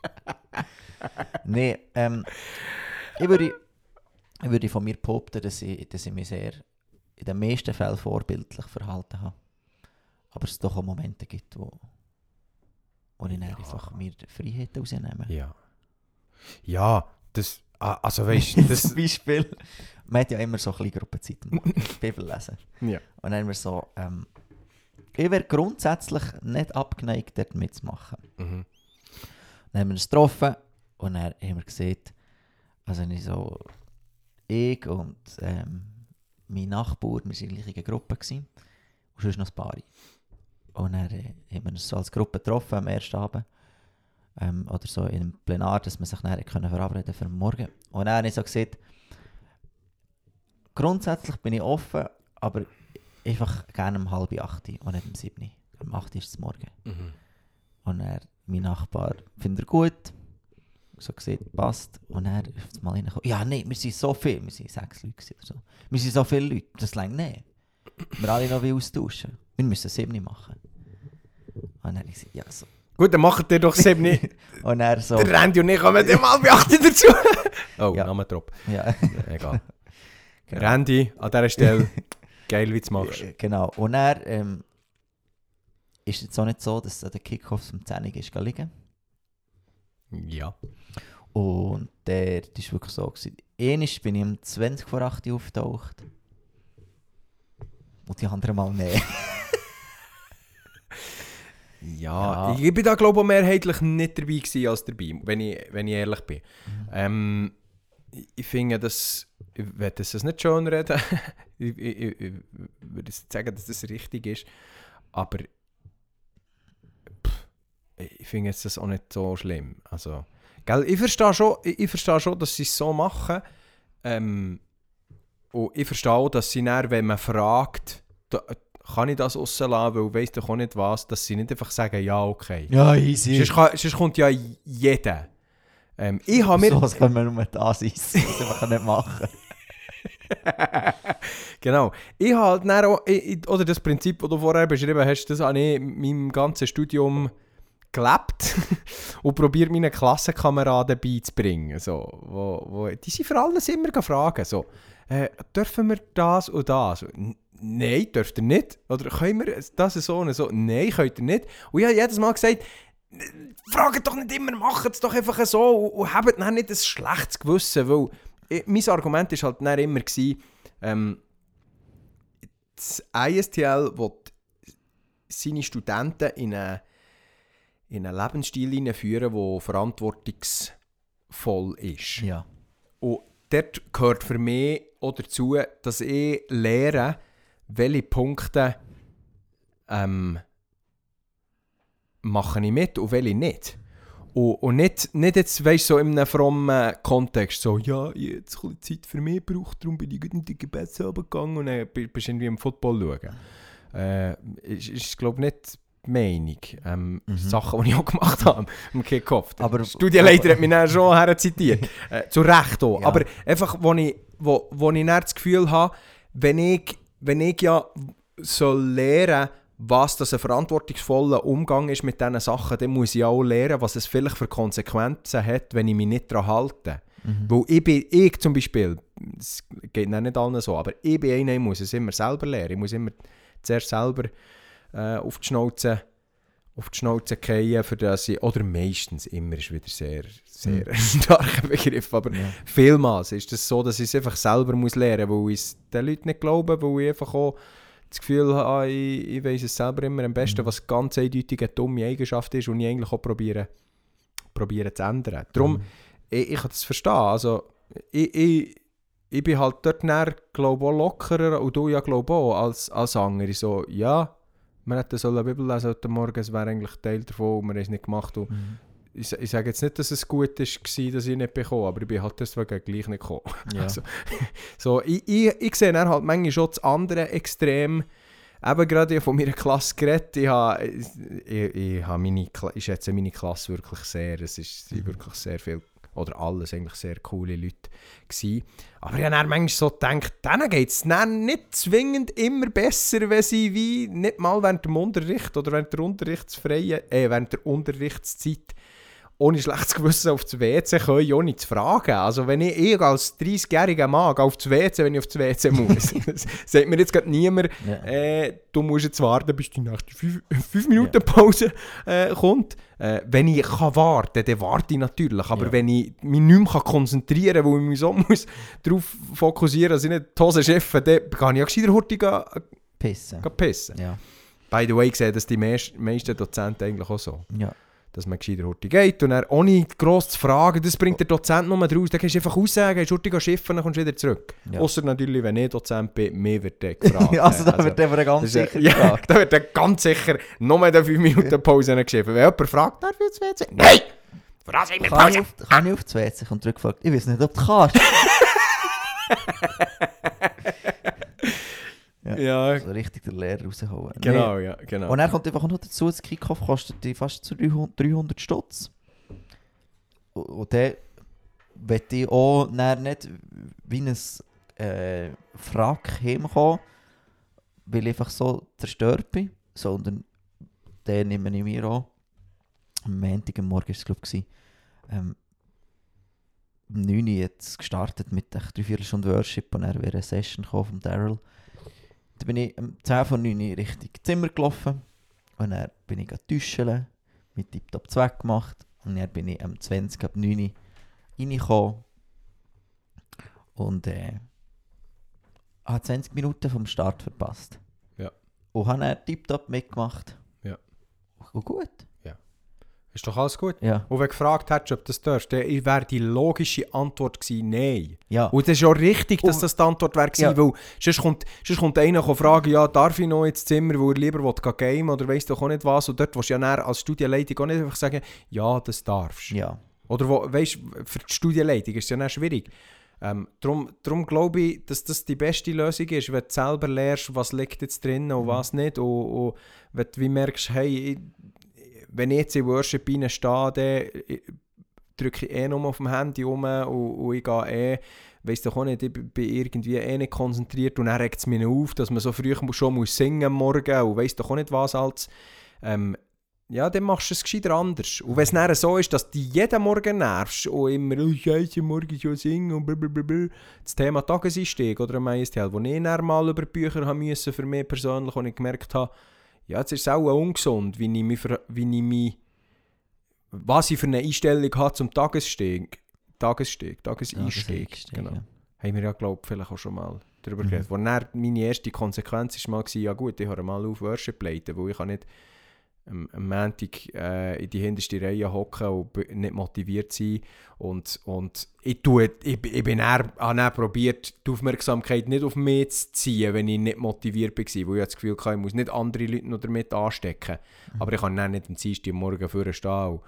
Nein, ähm, ich würde, ich würde von mir behaupten, dass ich, dass ich mich sehr in den meisten Fällen vorbildlich verhalten habe. Aber es doch auch Momente gibt, wo, wo ich
Ja.
einfach mir Freiheit rausnehme.
Ja. Ja, das... Also weißt du, das...
Zum Beispiel, man hat ja immer so kleine Gruppenzeit Bibel lesen.
ja.
Und dann haben wir so, ähm, ich wäre grundsätzlich nicht abgeneigt, dort mitzumachen.
Mhm.
Dann haben wir uns getroffen und dann haben wir gesehen, also ich so, ich und ähm, mein Nachbar, wir waren in der gleichen Gruppe gewesen, und sonst noch ein paar. Und dann äh, haben wir uns so als Gruppe getroffen am ersten Abend. Ähm, oder so in einem Plenar, dass man sich dann können verabreden für morgen. Und dann habe ich so gesagt, grundsätzlich bin ich offen, aber einfach gerne um halb acht und nicht um sieben. Um acht ist es morgen.
Mhm.
Und er, mein Nachbar findet er gut. So gesagt, passt. Und er ist auf reingekommen. Ja, nein, wir sind so viel. Wir sind sechs Leute oder so. Wir sind so viele Leute. Das längt nicht. Wir alle noch wie austauschen. Wir müssen sieben machen. Und er hat gesagt, ja, so.
Gut, dann macht ihr doch sieben nicht.
Und er so,
Der Randy und ich kommen dem mal beachten dazu. Oh,
Ja.
Namendrop.
Ja,
Egal.
Genau.
Randy, an dieser Stelle, geil, wie du es machst.
Genau. Und er ähm, ist jetzt auch nicht so, dass an der Kickoffs um 10 Uhr ist liegen.
Ja.
Und der, das war wirklich so. Gewesen. Bin ich um 20 vor 8 Uhr aufgetaucht. Und die anderen Mal nicht.
Ja,
Ja.
ich bin da glaube ich mehrheitlich nicht dabei gewesen als dabei, wenn ich, wenn ich ehrlich bin. Ähm, ich, finde das, ich werde das nicht schön reden, ich, ich, ich, würde sagen, dass das richtig ist, aber ich finde jetzt das auch nicht so schlimm. Also, gell, ich verstehe schon, ich, ich verstehe schon, dass sie es so machen, ähm, und ich verstehe auch, dass sie dann, wenn man fragt, da, kann ich das rauslassen, weil weiss doch auch nicht was, dass sie nicht einfach sagen, ja, okay.
Ja, easy.
Sonst, kann, sonst kommt ja jeder. Ähm, ich habe mir...
so was können wir nur da sein. Das einfach nicht machen.
genau. Ich habe halt auch, ich- oder das Prinzip, das du vorher beschrieben hast, das habe ich in meinem ganzen Studium gelebt und probiert meinen Klassenkameraden beizubringen. So, wo, wo, die sind vor allem immer gefragt, so, äh, dürfen wir das und das? Nein, dürft ihr nicht. Oder können wir das so und so? Nein, könnt ihr nicht. Und ich habe jedes Mal gesagt, fragt doch nicht immer, macht es doch einfach so und, und habt dann nicht ein schlechtes Gewissen, weil ich, mein Argument war halt dann immer, gewesen, ähm, das ISTL will seine Studenten in einen, in einen Lebensstil hineinführen, der verantwortungsvoll ist.
Ja.
Und dort gehört für mich auch dazu, dass ich lehre, welche Punkte ähm, mache ich mit und welche nicht. Und, und nicht, nicht jetzt, weißt so in einem frommen Kontext, so, ja, jetzt ein bisschen Zeit für mich gebraucht, darum bin ich in die Gebetshalle gegangen und dann bi- bist du irgendwie im Football schauen. Äh, ist, ist glaube ich, nicht Meinung. Ähm,
Mhm.
Sachen, die ich auch gemacht habe im Kickoff. Der Studienleiter hat mich dann schon herzitiert. äh, zu Recht auch.
Ja.
Aber einfach, wo ich, wo, wo ich dann das Gefühl habe, wenn ich, wenn ich ja soll lernen was das ein verantwortungsvoller Umgang ist mit diesen Sachen, dann muss ich auch lernen, was es vielleicht für Konsequenzen hat, wenn ich mich nicht daran halte.
Mhm.
Weil ich bin, ich zum Beispiel, es geht nicht allen so, aber ich bin einer, ich muss es immer selber lernen. Ich muss immer zuerst selber äh, auf die Schnauze auf die Schnauze fallen, für das ich, oder meistens, immer ist wieder sehr, sehr ein starker Begriff, aber
Ja.
vielmals ist es so, dass ich es einfach selber muss lernen muss, weil ich es den Leuten nicht glaube, weil ich einfach auch das Gefühl habe, ah, ich, ich weiß es selber immer am besten, was ganz eindeutig eine dumme Eigenschaft ist und ich eigentlich auch probiere, probiere zu ändern. Darum,
Mhm.
ich, ich kann das verstehen. Also, ich, ich, ich bin halt dort näher, glaube ich, auch lockerer und du ja, glaube ich, auch, als, als andere. So, ja, wir hätten so eine Bibel lesen heute Morgen, es wäre eigentlich Teil davon und wir haben es nicht gemacht. Und
Mhm.
ich, ich sage jetzt nicht, dass es gut war, dass ich nicht bekomme, aber ich bin halt deswegen gleich nicht gekommen.
Ja.
Also, so, ich, ich, ich sehe dann halt manchmal schon das andere Extrem. Eben gerade von meiner Klasse geredet. Ich, habe, ich, ich, habe meine, ich schätze meine Klasse wirklich sehr. Es ist sind
Mhm.
wirklich sehr viel, oder alles eigentlich sehr coole Leute gewesen. Aber ich habe dann manchmal so gedacht, denen geht es nicht zwingend immer besser, wenn sie wie nicht mal während dem Unterricht oder während der Unterrichtsfreien, äh, während der Unterrichtszeit ohne schlechtes Gewissen auf das WC können, ohne zu fragen. Also wenn ich, ich als 30-jähriger Mann gehe auf das WC, wenn ich auf das WC muss, sagt mir jetzt gerade niemand,
Ja.
äh, du musst jetzt warten, bis die nächste 5 Minuten Pause äh, kommt. Äh, wenn ich kann warten dann warte ich natürlich. Aber
Ja.
wenn ich mich nicht mehr kann konzentrieren kann, weil ich mich so muss darauf fokussieren dass ich nicht die Hose scheffe, dann kann ich auch gescheiter gehen-
Pissen.
gehen pissen.
Ja.
By the way, ich sehe das die meist- meisten Dozenten eigentlich auch so
Ja.
Dass man gescheiter hurtig geht und dann ohne gross zu fragen, das bringt der Dozent nur raus, dann kannst du einfach aussagen, gehst hurtig schiffen, dann kommst du wieder zurück.
Ja.
Außer natürlich, wenn ich Dozent bin, mir wird der gefragt.
also da wird eben ganz sicher
ja,
gefragt.
da wird dann ganz sicher nur in 5 Minuten Pause geschrieben. Wenn jemand fragt, darf ich ins WC? Nein! Für das haben wir
Kann ich,
Pause!
auf, kann ich auf die WC? Und zurückgefragt, ich weiß nicht, ob du kannst.
Ja,
so richtig den Lehrer rausholen.
genau, ja, genau.
Und dann kommt einfach noch dazu, das Kickoff kostet die fast zu 300, 300 Stutz. Und, und dann möchte ich auch nicht wie ein äh, Frack heimkommen, weil ich einfach so zerstört bin, sondern den nehme ich mir auch. Am Montag am Morgen war es, glaube ich, ähm, um 9 Uhr jetzt gestartet mit einer 3 Stunden Worship und dann wäre eine Session von Daryl. Dann bin ich um 10 von 9 Uhr Richtung Zimmer gelaufen und dann bin ich duschen, mit Tiptop 2 gemacht und dann bin ich um 20 ab 9 Uhr reingekommen und äh, habe 20 Minuten vom Start verpasst.
Ja.
Und habe dann Tiptop mitgemacht.
Ja.
Und gut.
Ist doch alles gut?
Ja.
Und wenn du gefragt hättest, ob du das darfst, dann wäre die logische Antwort gewesen, nein.
Ja.
Und das ist auch richtig, dass das die Antwort wäre gewesen,
Ja.
weil sonst kommt, sonst kommt einer und fragen, ja, darf ich noch ins Zimmer, wo er lieber will, gamen oder weiss doch auch nicht was. Und dort willst du ja dann als Studienleitung auch nicht einfach sagen, ja, das darfst.
ja.
Oder wo, weißt, für die Studienleitung ist es ja dann schwierig. Ähm, darum, darum glaube ich, dass das die beste Lösung ist, wenn du selber lernst, was liegt jetzt drin und was nicht. Und, und wenn du wie merkst, hey, ich, wenn ich jetzt in Worship reinstehe, ich- drücke ich eh nur auf dem Handy rum und, und ich gehe eh, weiss doch auch nicht, ich bin irgendwie eh nicht konzentriert und dann regt es mich auf, dass man so früh schon muss singen am Morgen und weiss doch auch nicht was als. Ähm, ja, dann machst du es gescheiter anders. Und wenn es dann so ist, dass du jeden Morgen nervst und immer, oh Scheiße, morgen schon singen und blablabla, das Thema Tageseinstieg oder ein Majestät, wo ich dann mal über Bücher haben müssen, für mich persönlich, und ich gemerkt habe, ja, jetzt ist es auch ungesund, wie ich mich, wie ich mich was ich für eine Einstellung habe zum Tagesstieg. Tagesstieg, Tageseinstieg.
Einstieg,
genau.
ja.
Haben wir ja, glaube ich, vielleicht auch schon mal darüber
Mhm.
geredet. Wo meine erste Konsequenz war mal, ja gut, ich höre mal auf Worship leiten, weil ich kann nicht am, am Montag äh, in die hinterste Reihe hocken und nicht motiviert sein. Und, und ich, tue, ich, ich bin dann, habe probiert, die Aufmerksamkeit nicht auf mich zu ziehen, wenn ich nicht motiviert war, weil ich das Gefühl hatte, ich muss nicht andere Leute noch damit anstecken. Aber ich kann dann nicht am Dienstag morgen vorne stehen und,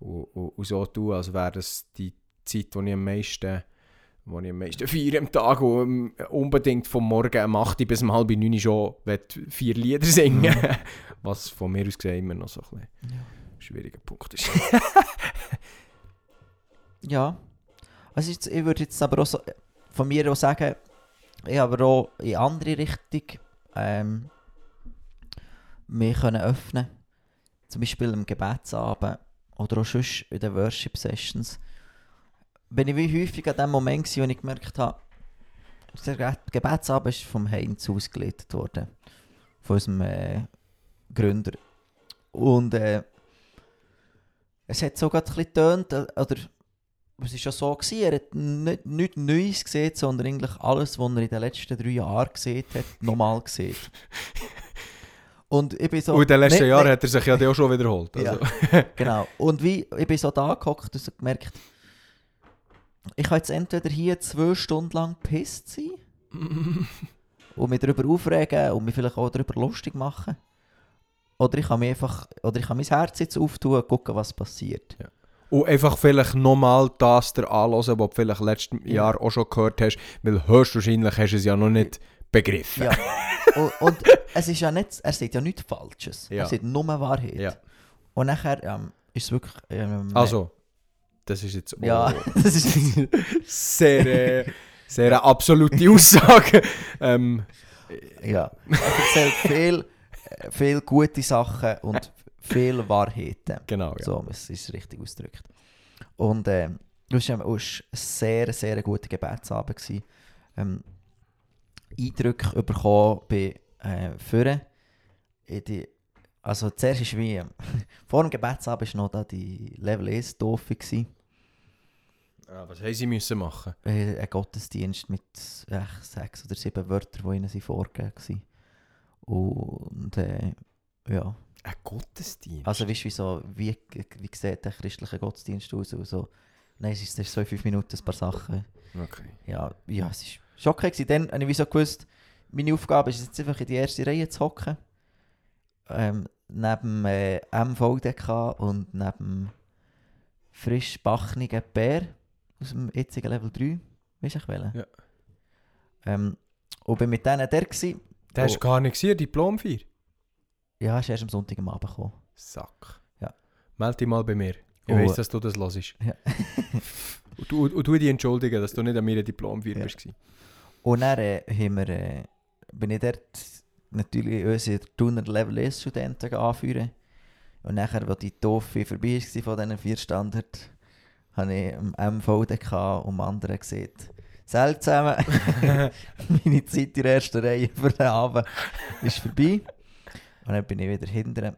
und, und, und so tun, als wäre das die Zeit, wo ich am meisten wo ich am meisten feiere am Tag und ähm, unbedingt vom Morgen um 8 Uhr bis um halb 9 Uhr schon vier Lieder singen Was von mir aus gesehen immer noch so ein ein schwieriger Punkt ist.
Ja. Also jetzt, ich würde jetzt aber auch so, von mir auch sagen, ich habe auch in andere Richtung ähm, mich können öffnen Zum Beispiel im Gebetsabend oder auch sonst in den Worship Sessions. Bin ich wie häufig an dem Moment gewesen, wo ich gemerkt habe, der Ge- Gebetsabend ist vom Heinz ausgeleitet worden. Von unserem äh, Gründer. Und äh, es hat sogar ein bisschen getönt, äh, oder es war schon so, gewesen, er hat nicht, nichts Neues gesehen, sondern eigentlich alles, was er in den letzten drei Jahren gesehen hat, nochmal gesehen. Und ich bin so...
und in den letzten Jahren hat er sich ja auch schon wiederholt.
Ja.
Also.
Genau. Und wie, ich bin so da gehockt und so gemerkt, ich kann jetzt entweder hier zwei Stunden lang pisst sein und mich darüber aufregen und mich vielleicht auch darüber lustig machen. Oder ich kann, mich einfach, oder ich kann mein Herz jetzt auftun und gucken, was passiert.
Und einfach vielleicht nochmal das dir anhören, was du vielleicht letztes
Ja.
Jahr auch schon gehört hast, weil höchstwahrscheinlich hast du es ja noch nicht begriffen.
Ja. und, und es ist ja nicht, er sagt ja nichts Falsches.
Ja.
Er sagt nur Wahrheit.
Ja.
Und nachher ähm, ist es wirklich... Ähm,
Also, das ist jetzt auch
Ja, das ist...
sehr, äh, sehr eine absolute Aussage. ähm,
Ja, er erzählt viel, äh, viel gute Sachen und viel Wahrheiten.
genau, ja.
So, es ist richtig ausgedrückt. Und ähm, es war ein sehr, sehr guter Gebetsabend. gewesen. Ähm, Eindrücke bekommen bei äh, Führen. In die, also zuerst ist wie, vor dem Gebetsabend war noch da die Level 1 Taufe. gewesen.
Ah, was haben sie müssen machen?
Äh, ein Gottesdienst mit äh, sechs oder sieben Wörtern, die ihnen vorgegeben waren. Und äh, ja,
Ein Gottesdienst?
also weißt du, wie, so, wie, wie sieht der christliche Gottesdienst aus? Und so. Nein, es ist erst so in fünf Minuten ein paar Sachen.
okay.
Ja, ja es war schon okay. Dann habe ich wie so gewusst, meine Aufgabe ist jetzt einfach in die erste Reihe zu hocken. Ähm, neben äh, MVDK und neben frisch bachnigen Bär aus dem jetzigen Level 3. Weißt du, ich welchen?
Ja.
Ähm, und bin mit denen der gewesen.
Der du gar nicht gesehen, Diplomfeier?
Ja, ist erst am Sonntag am Abend gekommen.
Sack.
Ja.
Meld dich mal bei mir. Ich
Oh.
weiss, dass du das hörst.
Ja.
und, du, und du dich entschuldigen, dass du nicht an mir Diplomfeier
Ja.
bist.
Und dann äh, haben wir, äh, bin ich dort natürlich unsere Thuner Level 1 Studenten anführen. Und nachher, als die Toffe vorbei war von diesen vier Standard, habe ich am MVDK und am anderen gesehen, seltsam, meine Zeit in der ersten Reihe für den Abend ist vorbei. Und dann bin ich wieder hinten.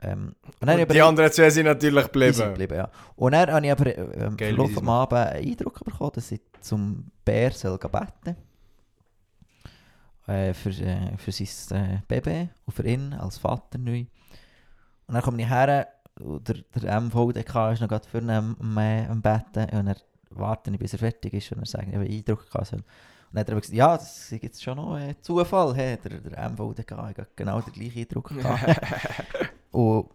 Ähm, und
Und die anderen zwei sind natürlich geblieben.
geblieben, ja. Und dann habe ich aber äh, im
Geil,
Verlauf
sie's
Abend einen Eindruck bekommen, dass ich zum Bär soll beten äh, für, äh, für sein äh, Baby und für ihn als Vater neu. Und dann komme ich her der, der MVDK ist noch gerade für am, äh, am Betten und dann warte ich, bis er fertig ist und dann sage ich, habe einen Eindruck gehabt. Und dann hat er gesagt, ja, das ist jetzt schon noch ein Zufall, hey, der, der MVDK hat genau den gleichen Eindruck gehabt. und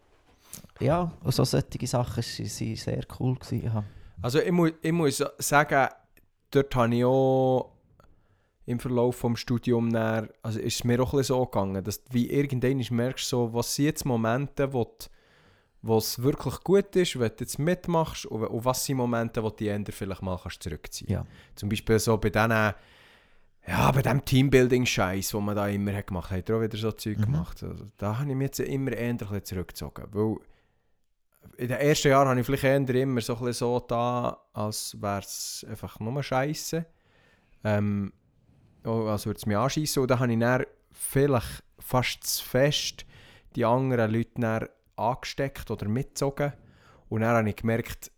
ja, und so solche Sachen waren sehr cool. Gewesen, ja.
Also ich, mu ich muss sagen, dort habe ich auch im Verlauf des Studiums also ist es mir auch ein bisschen so gegangen, dass du wie irgendwann merkst, so, was sind jetzt Momente, wo du- wo es wirklich gut ist, wenn du jetzt mitmachst und, und was sind Momente, wo du die Ender vielleicht mal kannst zurückziehen
Ja.
Zum Beispiel so bei diesen, ja, bei dem Teambuilding-Scheiß, den man da immer hat gemacht hat, hat er auch wieder so Zeug
Mhm.
gemacht. Also, da habe ich mich jetzt immer eher zurückgezogen, weil in den ersten Jahren habe ich vielleicht eher immer so ein so da, als wäre es einfach nur Scheiße. Ähm, oh, als würde es mich anschießen. Und dann habe ich dann vielleicht fast zu fest die anderen Leute dann angesteckt oder mitgezogen. Und dann habe ich gemerkt,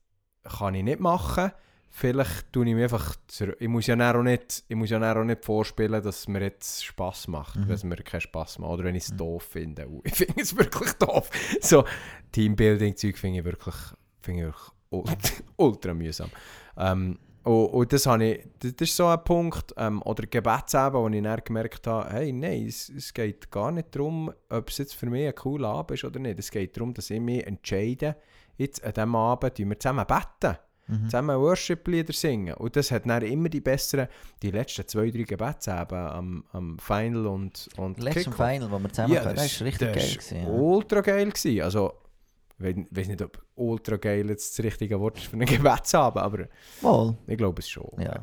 kann ich nicht machen. Vielleicht tue ich mich einfach zurück. Ich muss ja auch nicht, ich muss ja auch nicht vorspielen, dass es mir jetzt Spass macht,
Mhm.
wenn es mir keinen Spass macht. Oder wenn ich es
Mhm.
doof finde. Und Ich finde es wirklich doof. So Teambuilding-Zeug finde ich wirklich, finde ich wirklich ultra, ultra mühsam. Ähm, und, und das, habe ich, das, das ist so ein Punkt, ähm, oder Gebetsabend, wo ich dann gemerkt habe, hey, nein, es, es geht gar nicht darum, ob es jetzt für mich ein cooler Abend ist oder nicht. Es geht darum, dass ich mich entscheide, jetzt an diesem Abend wir zusammen beten,
Mhm.
zusammen Worship-Lieder singen. Und das hat dann immer die besseren, die letzten zwei, drei Gebetsabend am, am Final und, und Kickoff.
Final, wo wir zusammen
Ja,
können, das war richtig
das
geil. Gewesen, ja.
ultra geil gewesen. Also, ich weiß nicht, ob ultra geil jetzt das richtige Wort ist für einen Gebetsabend, aber
Voll.
ich glaube es schon.
Ja.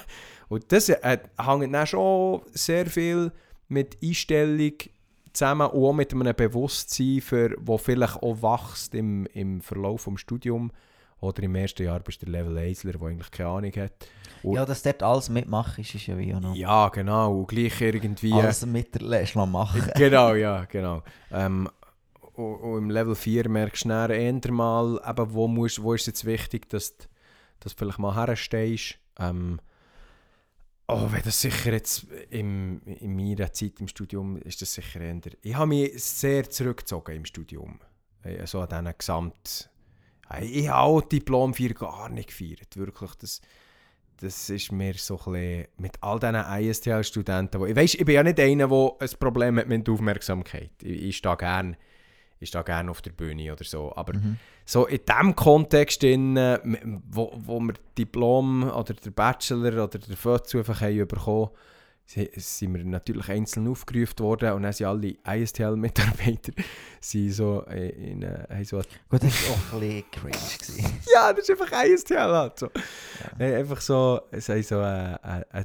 Und das äh, hängt dann schon sehr viel mit Einstellung zusammen und auch mit einem Bewusstsein, für, wo vielleicht auch wächst im, im Verlauf des Studiums. Oder im ersten Jahr bist du der Level 1 der eigentlich keine Ahnung hat. Und-
ja, dass dort alles mitmachen ist, ist ja wie auch noch.
Ja, genau. Und gleich irgendwie...
Alles mit der lässt noch machen.
genau, ja, genau. Ähm, und, und im Level 4 merkst du dann eher mal, eben, wo, musst, wo ist es jetzt wichtig, dass du dass du vielleicht mal herstehst. Ähm, oh, wenn das sicher jetzt im, in meiner Zeit im Studium ist das sicher eher... Ich habe mich sehr zurückgezogen im Studium. Äh, So an diesen Gesamt... Äh, Ich habe auch Diplom 4 gar nicht gefeiert, wirklich. Das, das ist mir so ein bisschen mit all diesen ISTL-Studenten, wo, ich weiss, ich bin ja nicht einer, der ein Problem hat mit Aufmerksamkeit. Ich, ich stehe gerne ich stehe gerne auf der Bühne oder so, aber
Mhm.
so in diesem Kontext, in, äh, wo, wo wir Diplom oder der Bachelor oder der Fötzu einfach haben bekommen si- sind wir natürlich einzeln aufgerufen worden und dann sind alle ISTL-Mitarbeiter so äh, in, äh, haben so
Gut, das war auch ein bisschen cringe.
Ja, das ist einfach ISTL halt so. Äh, Einfach so, es haben so einen ein,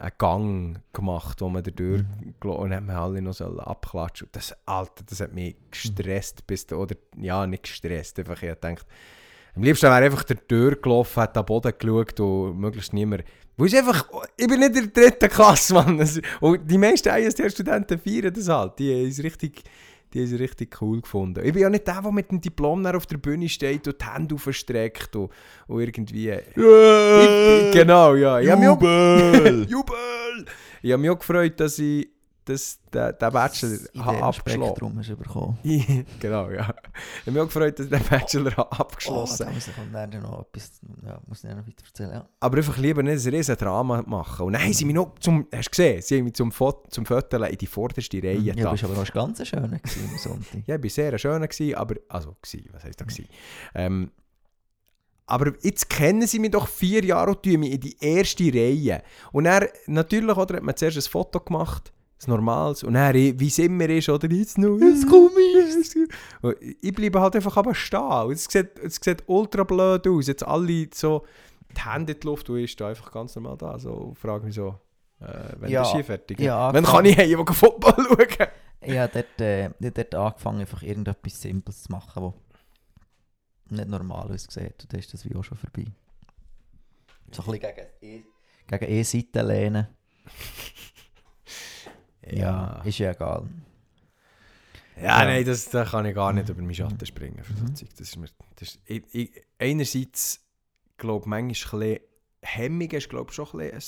ein Gang gemacht, wo man da durch
Mhm.
und haben alle noch so abklatschen. Und das, Alter, das hat mich gestresst, bis da, oder, ja, nicht gestresst, einfach, ich gedacht, am liebsten wäre einfach der Tür gelaufen, hat am Boden geschaut und möglichst niemand, weil es einfach, ich bin nicht in der dritten Klasse, Mann. Und die meisten IST-Studenten feiern das halt, die es richtig, die haben es richtig cool gefunden. Ich bin ja nicht der, der mit dem Diplom auf der Bühne steht und die Hände aufstreckt und, und irgendwie... Ich, genau, ja. Ich auch-
Jubel!
Jubel! Ich habe mich auch gefreut, dass ich das, den, den Bachelor habe abgeschlossen
bekommen.
Genau, ja. Ich habe mich auch gefreut, dass ich den Bachelor habe
Oh,
abgeschlossen
da muss ich noch etwas, ja, muss ich noch weiter erzählen. Ja.
Aber einfach lieber nicht ein riesen Drama machen. Und dann haben sie mich noch zum... Hast du gesehen? Sie haben mich zum, Fot zum Foteln in die vorderste Reihe
Ja, du bist aber noch ganz schön am Sonntag.
Ja, ich war sehr schön, gewesen, aber... Also, gewesen, was heisst da gewesen? Ähm, aber jetzt kennen sie mich doch vier Jahre und tun mich in die erste Reihe. Und dann, natürlich, oder, hat man zuerst ein Foto gemacht, das Normales, und dann, wie es immer ist, oder, jetzt noch, jetzt komme ich. Und Ich bleibe halt einfach aber stehen. Und es sieht, es sieht ultra blöd aus. Jetzt alle so die Hände in die Luft, und ich stehe einfach ganz normal da. So, und frage mich so, äh, wenn
Ja,
ist hier fertig?
ja, klar.
kann ich heim, Football schauen?
Ich habe dort, äh, dort angefangen, einfach irgendetwas Simples zu machen, wo nicht normal ausgesehen. Du hast das wie auch schon vorbei. So ein bisschen gegen, E- gegen E-Seite lehnen. Ja, ist ja egal.
Ja,
Ja.
nein, das, da kann ich gar nicht
Mhm.
über meinen Schatten springen. Für
Mhm.
Das ist mir, das ist, ich, ich, einerseits, glaube ich, manchmal ein bisschen, Hemmung ist, glaube ich, schon ein, ein,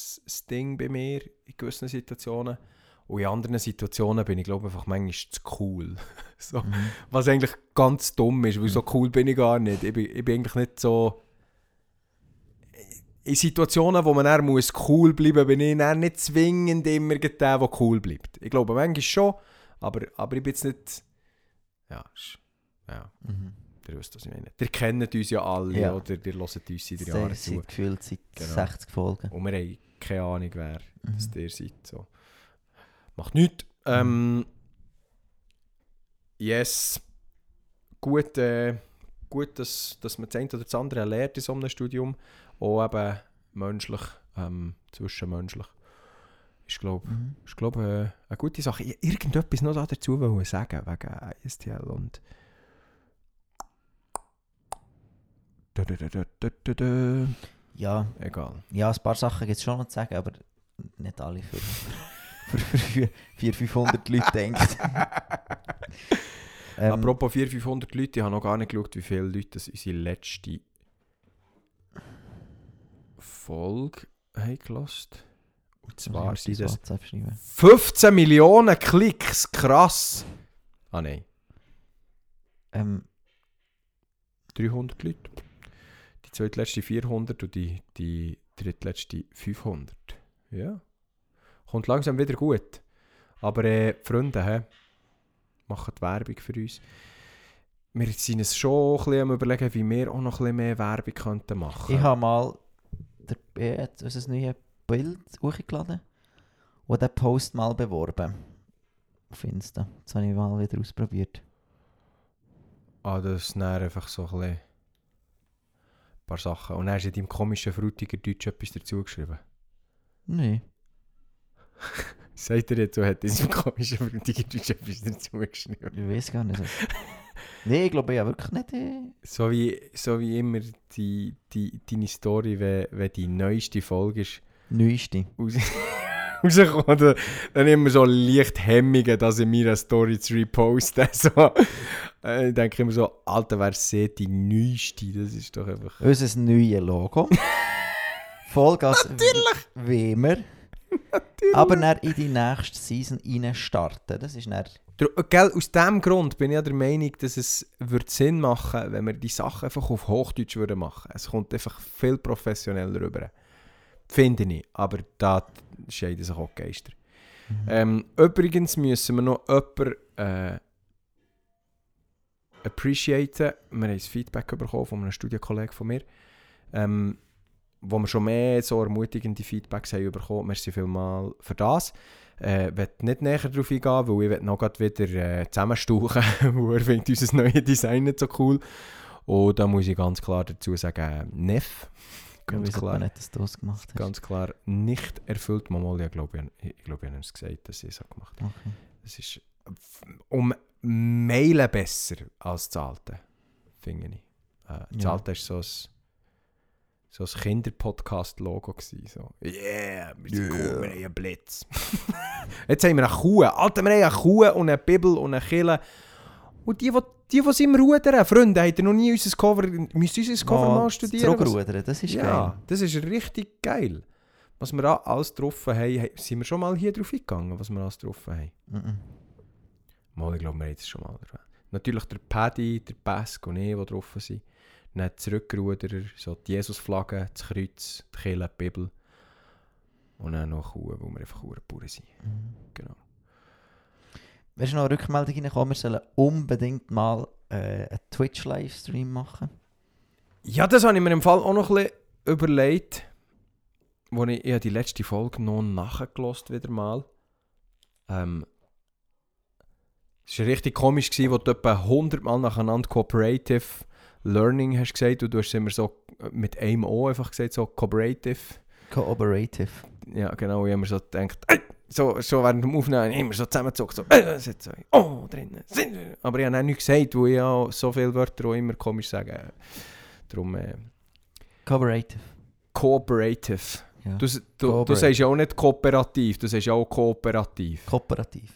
Ding bei mir in gewissen Situationen. Und in anderen Situationen bin ich, glaube einfach manchmal zu cool. so,
Mhm.
was eigentlich ganz dumm ist, weil so cool bin ich gar nicht. Ich bin, ich bin eigentlich nicht so... In Situationen, wo man dann muss cool bleiben muss, bin ich dann nicht zwingend immer der, der cool bleibt. Ich glaube, manchmal schon, aber, aber ich bin jetzt nicht... Ja, ist- ja
Mhm.
ihr wisst, was ich meine. Ihr kennt uns ja alle,
Ja.
oder? Ihr hört uns seit
Sehr,
Jahren zu.
gefühlt seit
Genau.
60 Folgen.
Und wir haben keine Ahnung, wer das
Mhm.
ihr seid. So. Macht nichts. Ähm, yes. Gut, äh, gut dass, dass man das eine oder das andere lernt in so einem Studium. Auch eben menschlich, ähm, zwischenmenschlich. Ist, glaube
Mhm.
ist, glaub, äh, eine gute Sache. Ich irgendetwas noch dazu wollen sagen, wegen ISTL und... Da, da, da, da, da, da, da.
Ja,
Egal.
ja, ein paar Sachen gibt es schon noch zu sagen, aber nicht alle für, für, für 400, 500 Leute denkt. ähm,
Apropos 400, 500 Leute, ich habe noch gar nicht geschaut, wie viele Leute das unsere letzte Folge haben gelassen. Und zwar sind
das schreiben.
15 Millionen Klicks. Krass. Ah nein,
Ähm,
300 Leute. Die zweitletzte 400 und die, die drittletzte 500. Ja. Kommt langsam wieder gut. Aber äh, Freunde, hä, machen die Werbung für uns. Wir sind es schon ein bisschen am überlegen, wie wir auch noch ein bisschen mehr Werbung könnten machen
ich habe mal der, äh, unser neues Bild hochgeladen und den Post mal beworben. Auf Insta. Das habe ich mal wieder ausprobiert.
Ah, das ist einfach so ein ein paar Sachen. Und dann hast du in deinem komischen, frutiger Deutsch etwas dazu geschrieben.
Nein.
Sagt er jetzt, du hättest in deinem komischen, frutiger Deutsch etwas dazu geschrieben.
Ich weiß gar nicht. Nein, ich glaube, ich habe wirklich nicht.
So wie, so wie immer die, die, deine Story, wenn, wenn die neueste Folge ist
Neueste.
rausgekommen, dann, dann immer so leicht Hemmungen, das in meiner Story zu reposten. So, äh, ich denke immer so, Alter, wer sieht die neueste? Das ist doch einfach...
Unser neues Logo. Vollgas Natürlich! Wie immer. Aber dann in die nächste Season rein starten. Das ist dann...
Gell, aus diesem Grund bin ich ja der Meinung, dass es würde Sinn machen wenn wir die Sachen einfach auf Hochdeutsch würden machen Es kommt einfach viel professioneller rüber. Finde ich. Aber da scheiden sich auch Geister. Ähm, übrigens müssen wir noch jemanden äh, appreciaten. Wir haben ein Feedback bekommen von einem Studienkollegen von mir, ähm, wo wir schon mehr so ermutigende Feedbacks haben bekommen. Merci vielmals für das. Äh, ich will nicht näher darauf eingehen, weil ich noch grad wieder äh, zusammenstauchen, weil er findet unser neues Design nicht so cool. Und da muss ich ganz klar dazu sagen, Neff. Ganz klar.
nicht, dass du das gemacht hast.
Ganz klar nicht erfüllt. Ich glaube, ich, ich, glaube, ich habe es gesagt, dass ich es gemacht habe.
Okay.
Es ist um Meilen besser als das alte, finde ich. Äh, das
Ja.
alte war so ein, so ein Kinderpodcast-Logo. gewesen, So. Yeah, wir sind cool, wir haben einen Blitz. Jetzt haben wir eine Kuh. Alter, wir haben eine Kuh und eine Bibel und eine Kille. Und die, die, die, die sind im Rudern, Freunde, habt ihr noch nie unser Cover, müsst ihr unser Cover mal studieren?
Zurückrudern, das ist
ja,
geil.
das ist richtig geil. Was wir alles drauf haben, sind wir schon mal hier drauf eingegangen, was wir alles drauf haben?
Mhm.
Mal, ich glaube, wir haben es schon mal erwähnt. Natürlich der Paddy, der Pesk und ich, die drauf sind. Dann Zurückruderer, so die Jesusflagge, das Kreuz, die Kirche, die Bibel. Und dann noch Kuh, wo wir einfach Bauern sind.
Mhm.
Genau.
Wenn noch eine Rückmeldung reinkommen, wir sollen unbedingt mal äh, einen Twitch-Livestream machen.
Ja, das habe ich mir im Fall auch noch ein bisschen überlegt. Wo ich, ich die letzte Folge noch nachgelost wieder mal. Ähm, es war richtig komisch, gewesen, wo du etwa 100 Mal nacheinander Cooperative Learning hast gesagt und du hast immer so mit einem O einfach gesagt, so Cooperative.
Cooperative.
Ja, genau, ich habe mir so gedacht, «Ey, so, so während dem Aufnehmen immer so zusammengezogen, so, äh, sind so, oh, drinnen, sind. Aber ich habe auch nichts gesagt, wo ich auch so viele Wörter auch immer komisch sage. Darum, äh,
Cooperative.
cooperative.
Ja.
Du, du, du sagst ja auch nicht kooperativ, du sagst ja auch kooperativ.
Kooperativ.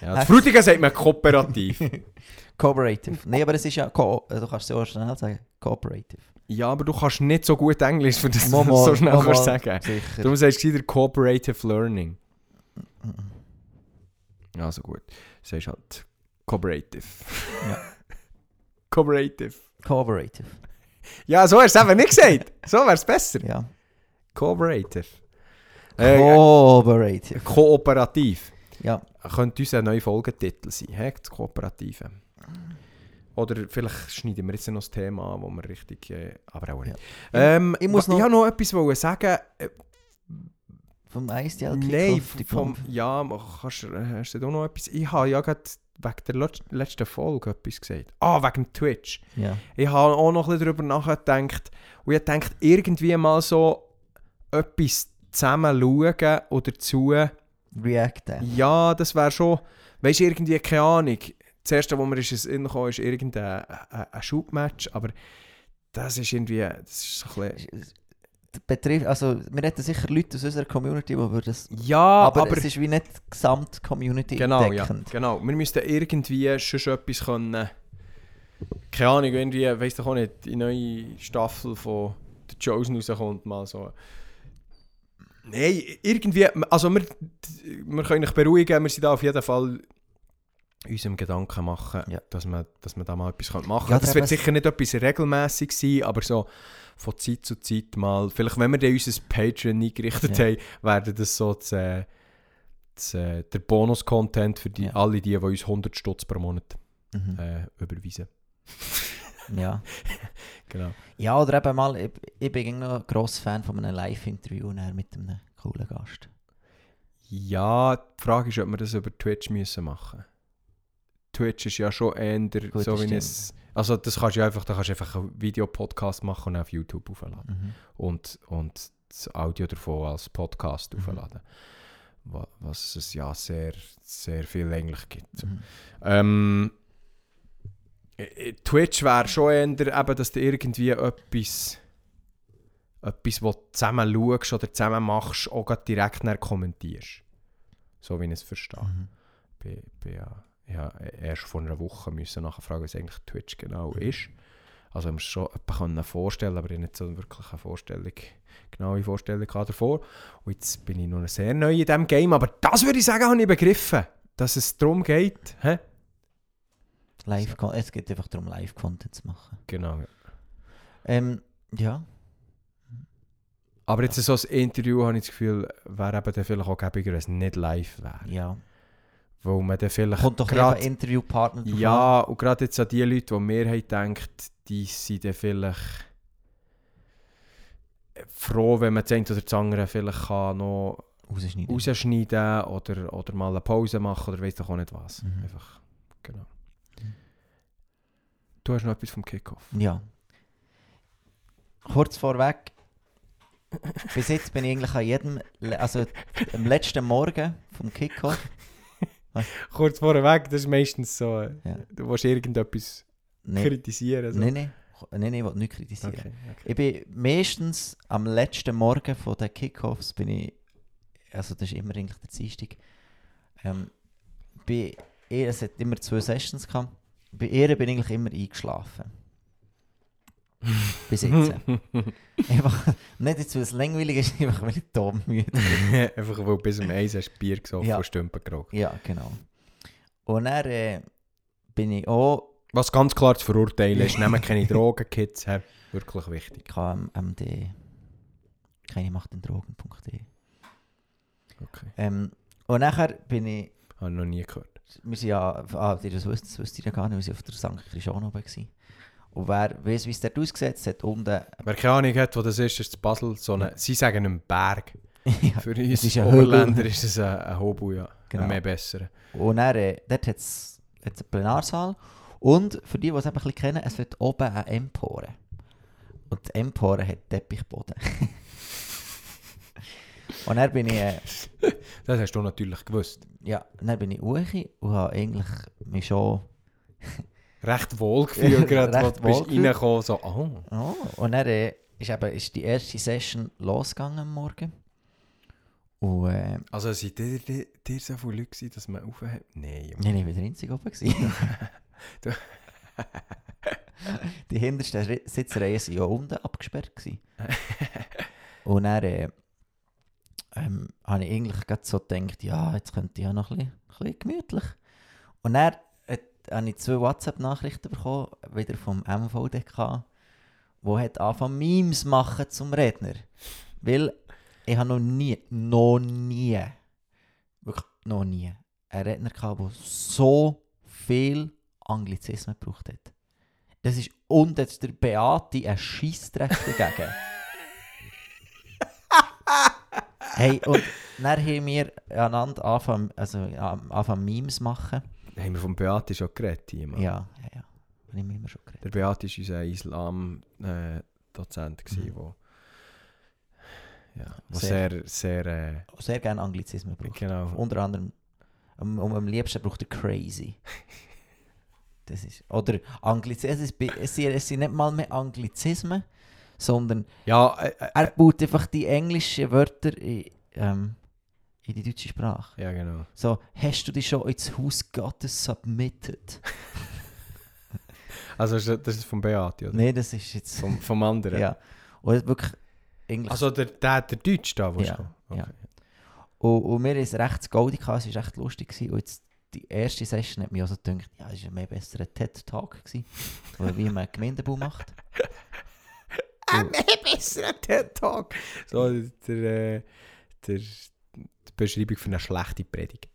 Ja, das Frutigen sagt man kooperativ.
Cooperative. Nein, aber es ist ja, du kannst es ja auch schnell sagen, Cooperative.
ja, aber du kannst nicht so gut Englisch, für das so schnell kannst sagen
Sicher.
Darum sagst du wieder Cooperative Learning. Also gut, sagst halt Cooperative.
Ja.
Cooperative.
Cooperative.
Ja, so hast du es eben nicht gesagt. So wäre es besser.
Ja.
Cooperative. Äh,
Cooperative.
kooperativ.
Ja.
Könnte unser neuer Folgetitel sein, he? das Kooperative. Oder vielleicht schneiden wir jetzt noch das Thema an, wo wir richtig... Äh, aber auch nicht.
Ja.
Ähm,
Ich muss
ich
noch-
habe noch etwas wollen sagen. Äh,
Vom ISDL
Nein,
die
vom, ja, kannst, du- hast du da noch etwas? Ich habe ja gerade wegen der letz- letzten Folge etwas gesagt. Ah, wegen Twitch.
Ja.
Ich habe auch noch ein bisschen darüber nachgedacht. Und ich dachte, irgendwie mal so etwas zusammen schauen oder zu.
React.
Ja, das wäre schon, weißt du, irgendwie keine Ahnung. Das erste, wo mir ist ist irgendein ein, ein Schubmatch, aber das ist irgendwie, das ist so ein bisschen,
Betrifft, also wir hätten sicher Leute aus unserer Community, die würden das...
ja,
aber,
aber,
es ist wie nicht die Gesamt-Community
genau, ja,
deckend.
genau. Wir müssten irgendwie schon etwas können, keine Ahnung, irgendwie, weiss doch auch nicht, die neue Staffel von The Chosen rauskommt, mal so. Nein, irgendwie, also wir, wir können euch beruhigen, wir sind da auf jeden Fall unserem Gedanken machen,
Ja.
dass, man, dass man da mal etwas machen könnte.
Ja,
das wird sicher nicht etwas regelmäßig sein, aber so von Zeit zu Zeit mal, vielleicht wenn wir dann unser Patreon eingerichtet
Ja.
haben, werden das so das, äh, das, äh, der Bonus-Content für die, alle die, die uns 100 Stutz pro Monat
Mhm.
äh, überweisen.
Ja.
Genau.
ja, oder eben mal, ich, ich bin noch ein grosser Fan von einem Live-Interview mit einem coolen Gast.
Ja, die Frage ist, ob wir das über Twitch müssen machen Twitch ist ja schon eher
Gut,
so wie es... Also das kannst du einfach, da kannst du einfach einen Videopodcast machen und auf YouTube aufladen.
Mhm.
Und, und das Audio davon als Podcast
Mhm.
aufladen. Wa- Was es ja sehr, sehr viel eigentlich gibt.
Mhm.
Ähm, äh, Twitch wäre schon eher, eben, dass du irgendwie etwas, etwas du zusammen schaust oder zusammen machst, auch direkt nachher kommentierst. So wie ich es verstehe.
Mhm.
Bin, bin ja, ich habe erst vor einer Woche müssen nachfragen, was eigentlich Twitch genau
Mhm.
ist. Also ich mir schon etwas vorstellen, aber ich habe nicht so wirklich eine Vorstellung, genaue Vorstellung davor. Und jetzt bin ich noch sehr neu in diesem Game, aber das würde ich sagen, habe ich begriffen, dass es darum geht. Hä?
Live es geht einfach darum, Live-Content zu machen.
Genau.
Ähm, ja.
Aber jetzt so ein Interview habe ich das Gefühl, wäre eben dann vielleicht auch gäbiger, wenn es nicht live wäre.
Ja.
Weil man dann vielleicht
Kommt doch gerade Interviewpartner drauf.
Ja, und gerade jetzt an die Leute, die mehr haben gedacht, die sind dann vielleicht froh, wenn man das eine oder das andere vielleicht kann noch
Rausschneiden.
rausschneiden oder, oder mal eine Pause machen oder weiß doch auch nicht was.
Mhm.
Einfach, genau. Du hast noch etwas vom Kickoff.
Ja. Kurz vorweg. Bis jetzt bin ich eigentlich an jedem, also am letzten Morgen vom Kickoff.
Kurz vorweg, das ist meistens so, äh,
Ja.
du willst irgendetwas
Nein,
kritisieren. So.
nein, nein. Nein, nein, ich will nicht kritisieren.
Okay, okay.
Ich bin meistens am letzten Morgen von den Kickoffs bin ich, also das ist immer eigentlich der Dienstag, ähm, bei ihr, es hat immer zwei Sessions gehabt, bei ihr bin ich eigentlich immer eingeschlafen. Bis jetzt. einfach, nicht jetzt, weil es langweilig ist, einfach weil ich todmüde bin.
Einfach weil bis um 1 hast du Bier gesoffen
Ja.
und Stümpen geraucht.
Ja, genau. Und dann äh, bin ich auch
Was ganz klar zu verurteilen ist, nehmen keine Drogen, Kids. hä? Wirklich wichtig.
ich habe am MD keine Macht in Drogen.de.
Okay.
Ähm, und nachher bin ich
Habe noch nie gehört.
Wir sind ja, ah, das wisst, das ihr ja gar nicht, wir waren auf der St. Christian oben. Gewesen. Und wer weiss, wie es dort es hat unten...
Wer keine Ahnung hat, wo das ist, ist in Basel so eine, sie sagen einen Berg.
ja,
Für uns
ist
Oberländer ist es ein, ein Hobel, ja.
Genau.
Mehr besser.
Und dann, äh, dort hat es einen Plenarsaal. Und für die, die es eben ein bisschen kennen, es wird oben eine Empore. Und die Empore hat Teppichboden. Und dann bin ich, äh,
Das hast du natürlich gewusst.
ja, dann bin ich hoch und habe eigentlich mich schon...
Recht wohl gefühlt, gerade, als du bist reingekommen, so, oh.
Oh, und dann äh, ist, eben, ist die erste Session losgegangen am Morgen. Und äh,
Also sind dir, dir, dir so viele Leute gewesen, dass man aufhört? Nein,
nein, ich war der Einzige oben. die hintersten Sitzreihen waren ja unten abgesperrt. Gewesen. und dann äh, ähm, habe ich eigentlich gerade so gedacht, ja, jetzt könnte ich ja noch ein bisschen, ein bisschen gemütlich. Und dann äh, habe ich zwei WhatsApp-Nachrichten bekommen, wieder vom MVDK, wo hat angefangen Memes machen zum Redner. Weil ich habe noch nie, noch nie, wirklich noch nie, einen Redner gehabt, der so viel Anglizismen gebraucht hat. Das ist, und jetzt der Beate ein Scheissdreck dagegen. hey, und dann haben wir einander angefangen, also, angefangen Memes machen.
Haben wir vom Beate schon geredet? Mann?
Ja, ja, ja. Habe ich mir immer schon geredet.
Der Beate war unser Islam-Dozent,
Mhm.
mhm. wo, ja, wo
Sehr-
sehr, sehr, äh,
Sehr gerne Anglizismen braucht.
genau,
Unter anderem, um, um am liebsten braucht er crazy. Das ist, oder Anglizismen, es, es sind nicht mal mehr Anglizismen, sondern
ja, äh, äh,
er baut einfach die englischen Wörter in, ähm, in die deutsche Sprache.
ja genau.
So, hast du dich schon ins Haus Gottes submitted?
Also ist das ist vom Beate, oder?
Nein, das ist jetzt...
Vom, vom anderen?
ja. Und wirklich Englisch.
Also der, der, der Deutsch da, wo
Ja,
du
ja. Und, und haben es recht goldig es war recht lustig. Gewesen. Und jetzt die erste Session hat mich also gedacht, ja, es war ein mehr besserer TED-Talk, wie man einen Gemeindebau macht.
Ein mehr besserer TED-Talk. So, der, der, die Beschreibung für eine schlechte Predigt.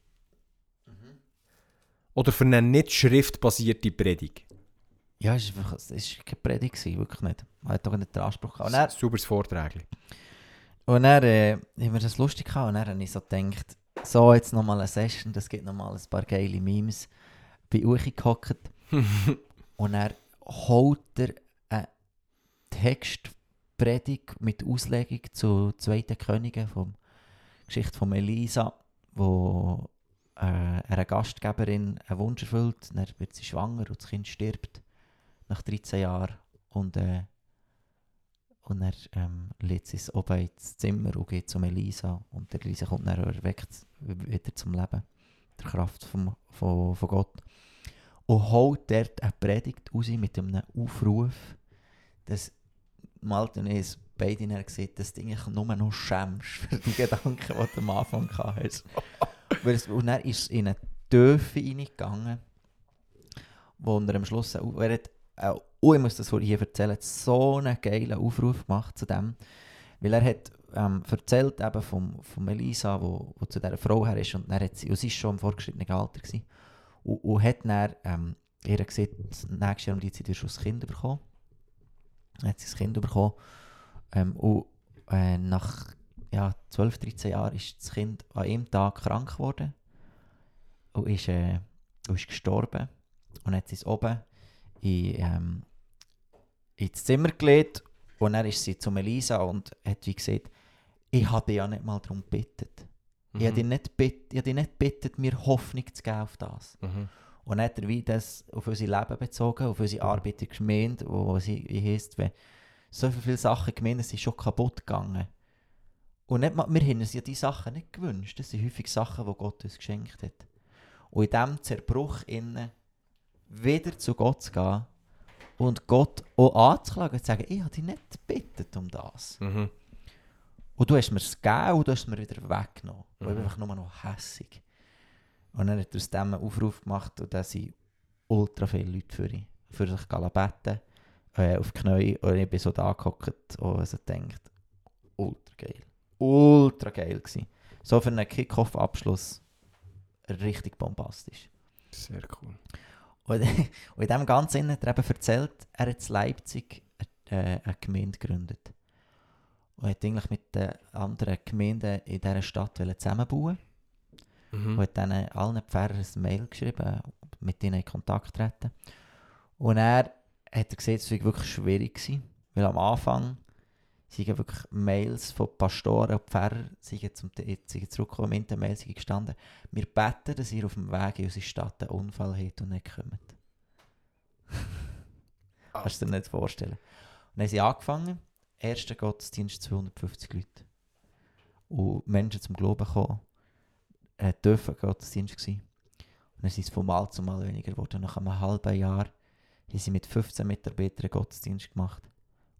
Oder für eine nicht schriftbasierte Predigt.
Ja, es war keine Predigt, wirklich nicht. Man hat doch nicht den Anspruch gehabt. Dann,
Sauberes Vortrag.
und dann äh, haben wir das lustig gehabt und dann habe ich so gedacht, so jetzt nochmal eine Session, das gibt nochmal ein paar geile Memes. Bin Uchi gehockt und er holt er Textpredigt mit Auslegung zu Zweiten Königen, vom Geschichte von Elisa, wo äh, einer Gastgeberin einen Wunsch erfüllt, dann wird sie schwanger und das Kind stirbt nach 13 Jahren. Und, äh, und er ähm, lädt sie oben ins Zimmer und geht zum Elisa und der Elisa kommt dann erweckt wieder zum Leben, der Kraft vom, von, von Gott. Und holt dort eine Predigt raus mit einem Aufruf, dass Malte und ich beide dann gesehen, dass du eigentlich nur noch schämst für die Gedanken, die du am Anfang es- Und dann ist es in eine Töfe reingegangen, wo er am Schluss, auch- er hat, oh, ich muss das hier erzählen, so einen geilen Aufruf gemacht zu dem, weil er hat ähm, erzählt eben vom Elisa, wo, wo zu dieser Frau her ist und, dann hat sie, und sie ist schon im fortgeschrittenen Alter gewesen, und, und hat dann ähm, ihr gesagt, nächstes Jahr um die Zeit wirst du ein Kind bekommen. Hat sie ein Kind bekommen ähm, und äh, nach ja, 12, 13 Jahren ist das Kind an einem Tag krank geworden und ist, äh, und ist gestorben. Und hat sie es oben in, ähm, ins Zimmer gelegt und dann ist sie zu Elisa und hat wie gesagt, ich habe dich ja nicht mal darum gebeten. Ich habe dich nicht gebeten, ich habe dich nicht gebeten, mir Hoffnung zu geben auf das.
Mhm.
Und dann hat er wie das auf unser Leben bezogen, auf unsere Arbeit in der Gemeinde, wo sie wie heisst, wenn so viele Sachen Gemeinden sind schon kaputt gegangen. Und nicht mal, wir haben uns ja diese Sachen nicht gewünscht. Das sind häufig Sachen, die Gott uns geschenkt hat. Und in diesem Zerbruch innen wieder zu Gott zu gehen und Gott auch anzuklagen und zu sagen, ich habe dich nicht gebeten um das.
Mhm.
Und du hast mir es gegeben und du hast es mir wieder weggenommen. Und ich bin
Mhm.
einfach nur noch hässig. Und dann hat er aus dem einen Aufruf gemacht und da sind ultra viele Leute für, ihn, für sich beten, äh, auf die Knie. Und ich bin so da gehockt und also denkt, ultra geil. Ultra geil gewesen. So für einen Kick-Off-Abschluss richtig bombastisch.
Sehr cool.
Und, und in dem Ganzen hat er eben erzählt, er hat in Leipzig äh, eine Gemeinde gegründet. Und hat eigentlich mit den anderen Gemeinden in dieser Stadt wollen zusammenbauen
Mhm.
und hat dann allen Pfarrern ein Mail geschrieben, mit ihnen in Kontakt treten. Und er hat gesehen, es war wirklich schwierig gewesen, weil am Anfang sind wirklich Mails von Pastoren und Pfarrern sind zum sind zurückgekommen, in den Mails sind gestanden, wir beten, dass ihr auf dem Weg in unsere Stadt einen Unfall habt und nicht kommt. Kannst du dir nicht vorstellen. Und dann haben sie angefangen, erster Gottesdienst 250 Leute. Und Menschen zum Glauben kommen, äh, dürfen Gottesdienst gewesen. Und dann sind es von Mal zu Mal weniger geworden. Nach einem halben Jahr haben sie mit 15 Mitarbeitern Gottesdienst gemacht.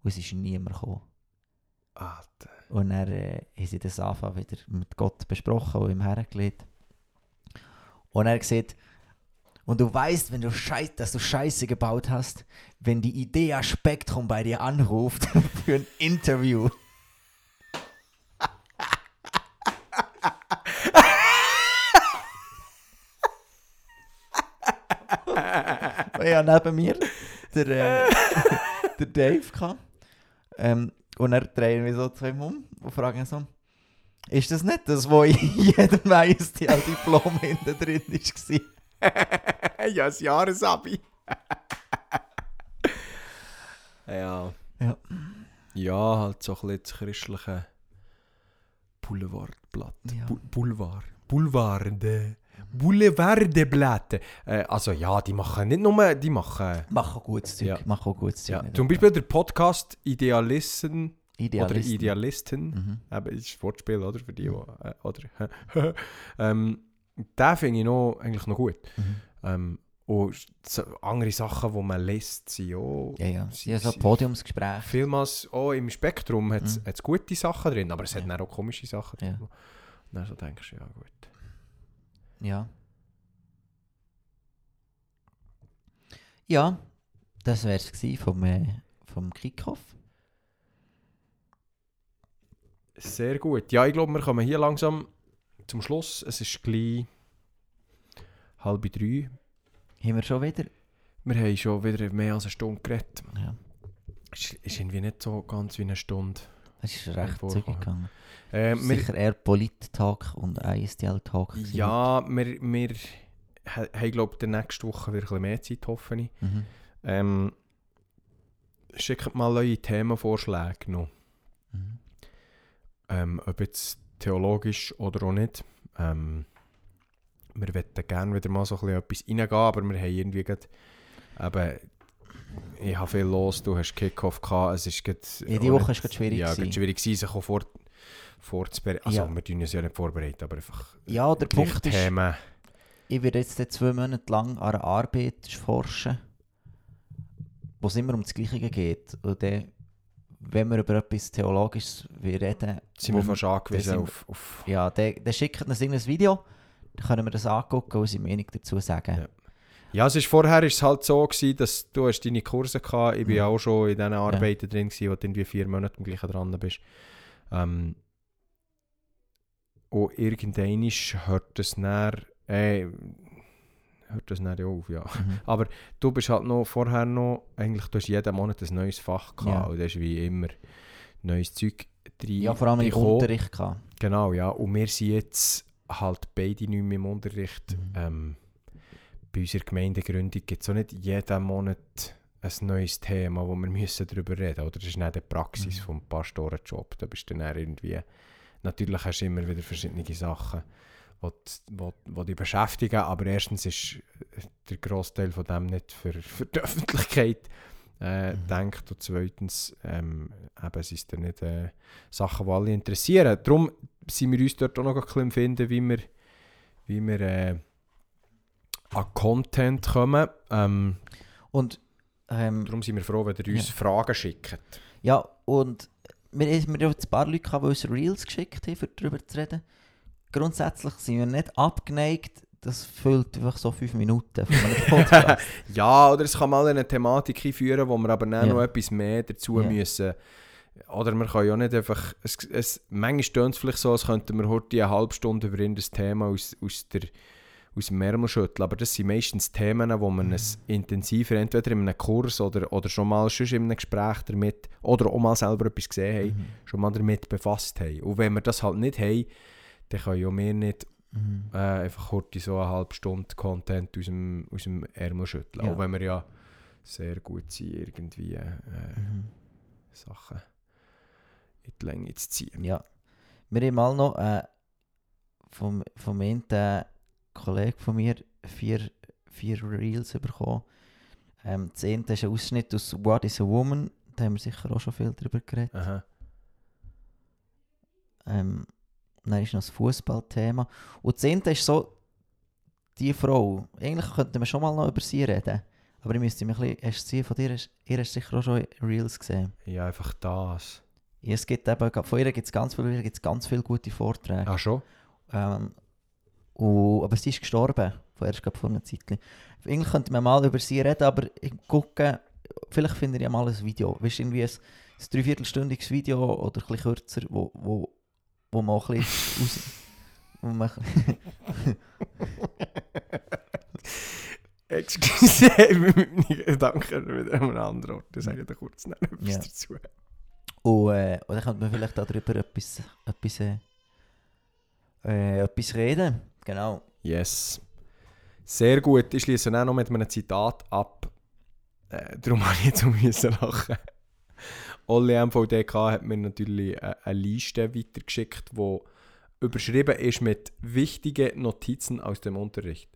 Und es ist niemand gekommen.
Alter.
Und dann äh, haben sie das Anfang wieder mit Gott besprochen und ihm hergelegt. Und er hat gesagt, und du weißt, wenn du Scheiß, dass du Scheiße gebaut hast, wenn die Idee Spektrum bei dir anruft für ein Interview. Ja, neben mir der, äh, der Dave kam. Ähm, und er drehen wir so zu ihm um und fragen so, ist das nicht das, wo in jedem Meister-Diplom hinten drin war?
ja, das Jahresabi. ja.
Ja.
Ja, halt so ein bisschen das christliche Boulevardblatt.
Ja.
Bu Boulevard. Boulevard. Boulevardblatt. Äh, also ja, die machen nicht nur, die machen...
Mach auch gutes Zeug.
Ja.
Mach auch gutes Zeug.
Ja, zum? Beispiel der Podcast Idealisten oder
Idealisten.
Idealisten.
Mhm.
Eben, ist ein Wortspiel, oder? Für die, die, äh, oder? ähm, den finde ich noch, eigentlich noch gut.
Mhm.
Ähm, und so andere Sachen, die man liest, sind auch...
Ja, ja.
Sie-
Ja, so Podiumsgespräche.
Vielmals auch im Spektrum hat es
Mhm.
gute Sachen drin, aber es hat
Ja.
dann auch komische Sachen drin.
Ja.
Dann so denkst du, ja gut.
Ja. Ja, das wäre es vom, äh, vom Kickoff.
Sehr gut. Ja, ich glaube, wir kommen hier langsam zum Schluss. Es ist gleich halb drei.
Haben wir schon wieder?
Wir haben schon wieder mehr als eine Stunde geredet.
Ja,
Es ist irgendwie nicht so ganz wie eine Stunde.
Das ist recht zügig gegangen.
Äh,
Sicher eher Polit-Talk und gewesen.
ja, wir, wir ha- haben, glaube ich, nächste Woche wieder ein mehr Zeit, hoffe ich.
Mhm.
Ähm, schickt mal eure Themenvorschläge noch.
Mhm.
Ähm, ob jetzt theologisch oder auch nicht. Ähm, wir möchten gerne wieder mal so ein bisschen etwas reingehen, aber wir haben irgendwie gerade, eben, ich habe viel los, du hast Kickoff gehabt, es ist gerade...
Ja, die Woche ist gerade schwierig
Ja,
gewesen.
schwierig gewesen, sich auch vor, vorzubereiten. Also
Ja.
wir tun uns ja nicht vorbereiten, aber einfach
Ja, der Punkt ist,
Themen.
ich werde jetzt zwei Monate lang an einer Arbeit forschen, wo es immer um das Gleiche geht. Und dann, wenn wir über etwas Theologisches reden,
Sind wir fast angewiesen auf... auf
ja, dann, dann schickt uns irgendein Video, dann können wir das angucken und unsere Meinung dazu sagen.
Ja. Ja, es ist vorher ist es halt so gewesen, dass du hast deine Kurse gehabt. Ich bin
Mhm.
ja auch schon in diesen Arbeiten drin gewesen, wo du irgendwie vier Monate am gleichen dran bist. Ähm, und irgendwann hört es dann, äh, hört das ja auf, ja.
Mhm.
Aber du bist halt noch vorher noch, eigentlich du hast jeden Monat ein neues Fach gehabt
Ja.
und das ist wie immer neues Zeug drin.
Ja, vor allem im. Unterricht. Gehabt.
Genau, ja. Und wir sind jetzt halt beide nicht mehr im Unterricht.
Mhm.
Ähm, bei unserer Gemeindegründung gibt es auch nicht jeden Monat ein neues Thema, wo wir müssen darüber reden Oder das ist nicht die Praxis
Mhm.
vom Pastorenjob. Da bist du dann irgendwie... Natürlich hast du immer wieder verschiedene Sachen, die, dich beschäftigen, aber erstens ist der Großteil von dem nicht für, für die Öffentlichkeit äh,
Mhm.
denkt und zweitens ähm, eben, es ist dann nicht äh, Sachen, die alle interessieren. Darum sind wir uns dort auch noch ein bisschen finden, wie wir, wie wir äh, an Content kommen. Ähm,
Und ähm,
darum sind wir froh, wenn ihr uns
Ja.
Fragen schickt.
ja, und wir, haben jetzt ein paar Leute, gehabt, die uns Reels geschickt haben, um darüber zu reden. Grundsätzlich sind wir nicht abgeneigt. Das füllt einfach so fünf Minuten von einem Podcast.
Ja, oder es kann mal eine Thematik einführen, wo wir aber dann
Ja.
noch etwas mehr dazu
Ja.
müssen. Oder wir können ja nicht einfach... Es, es, manchmal stöhnt es vielleicht so, als könnten wir heute eine halbe Stunde über irgendein Thema aus, aus, der, aus dem Ärmel schütteln. Aber das sind meistens Themen, wo man es intensiver, entweder in einem Kurs oder, oder schon mal schon in einem Gespräch damit, oder auch mal selber etwas gesehen haben,
Mhm.
schon mal damit befasst haben. Und wenn wir das halt nicht haben, dann können ja wir nicht
Mhm.
äh, einfach heute so eine halbe Stunde Content aus dem, aus dem Ärmel schütteln.
Ja.
Auch wenn wir ja sehr gut sind, irgendwie äh,
Mhm.
Sachen. in die Länge zu ziehen.
Ja. Wir haben mal noch äh, vom, vom einen Kollegen von mir vier, vier Reels bekommen. Ähm, das eine ist ein Ausschnitt aus What is a Woman. Da haben wir sicher auch schon viel darüber geredet.
Aha.
Ähm, dann ist noch das Fußballthema. Und das eine ist so, die Frau, eigentlich könnten wir schon mal noch über sie reden. Aber ich müsste mich ein bisschen, hast sie von dir, ihr hast sicher auch schon Reels gesehen.
Ja, einfach das.
Ja, es gibt eben, von ihr gibt es ganz viele, gibt's ganz viele gute Vorträge.
Ah, schon?
Ähm, und, aber sie ist gestorben, von erst gerade vor einer Zeit. Eigentlich könnte man mal über sie reden, aber ich gucke, vielleicht finde ich ja mal ein Video. Weißt du, irgendwie ein, ein dreiviertelstündiges Video oder ein bisschen kürzer, wo, wo, wo man auch ein bisschen aus... Wo man,
Excuse, Gedanken wieder an einem anderen Ort. Ich sage dir kurz noch etwas
Ja.
dazu.
und, äh, und dann könnte man vielleicht darüber etwas, etwas, äh, äh, etwas reden. Genau.
Yes. Sehr gut. Ich schließe auch noch mit einem Zitat ab. Äh, darum habe ich jetzt müssen lachen. Olli MVDK hat mir natürlich äh, eine Liste weitergeschickt, die überschrieben ist mit wichtige Notizen aus dem Unterricht.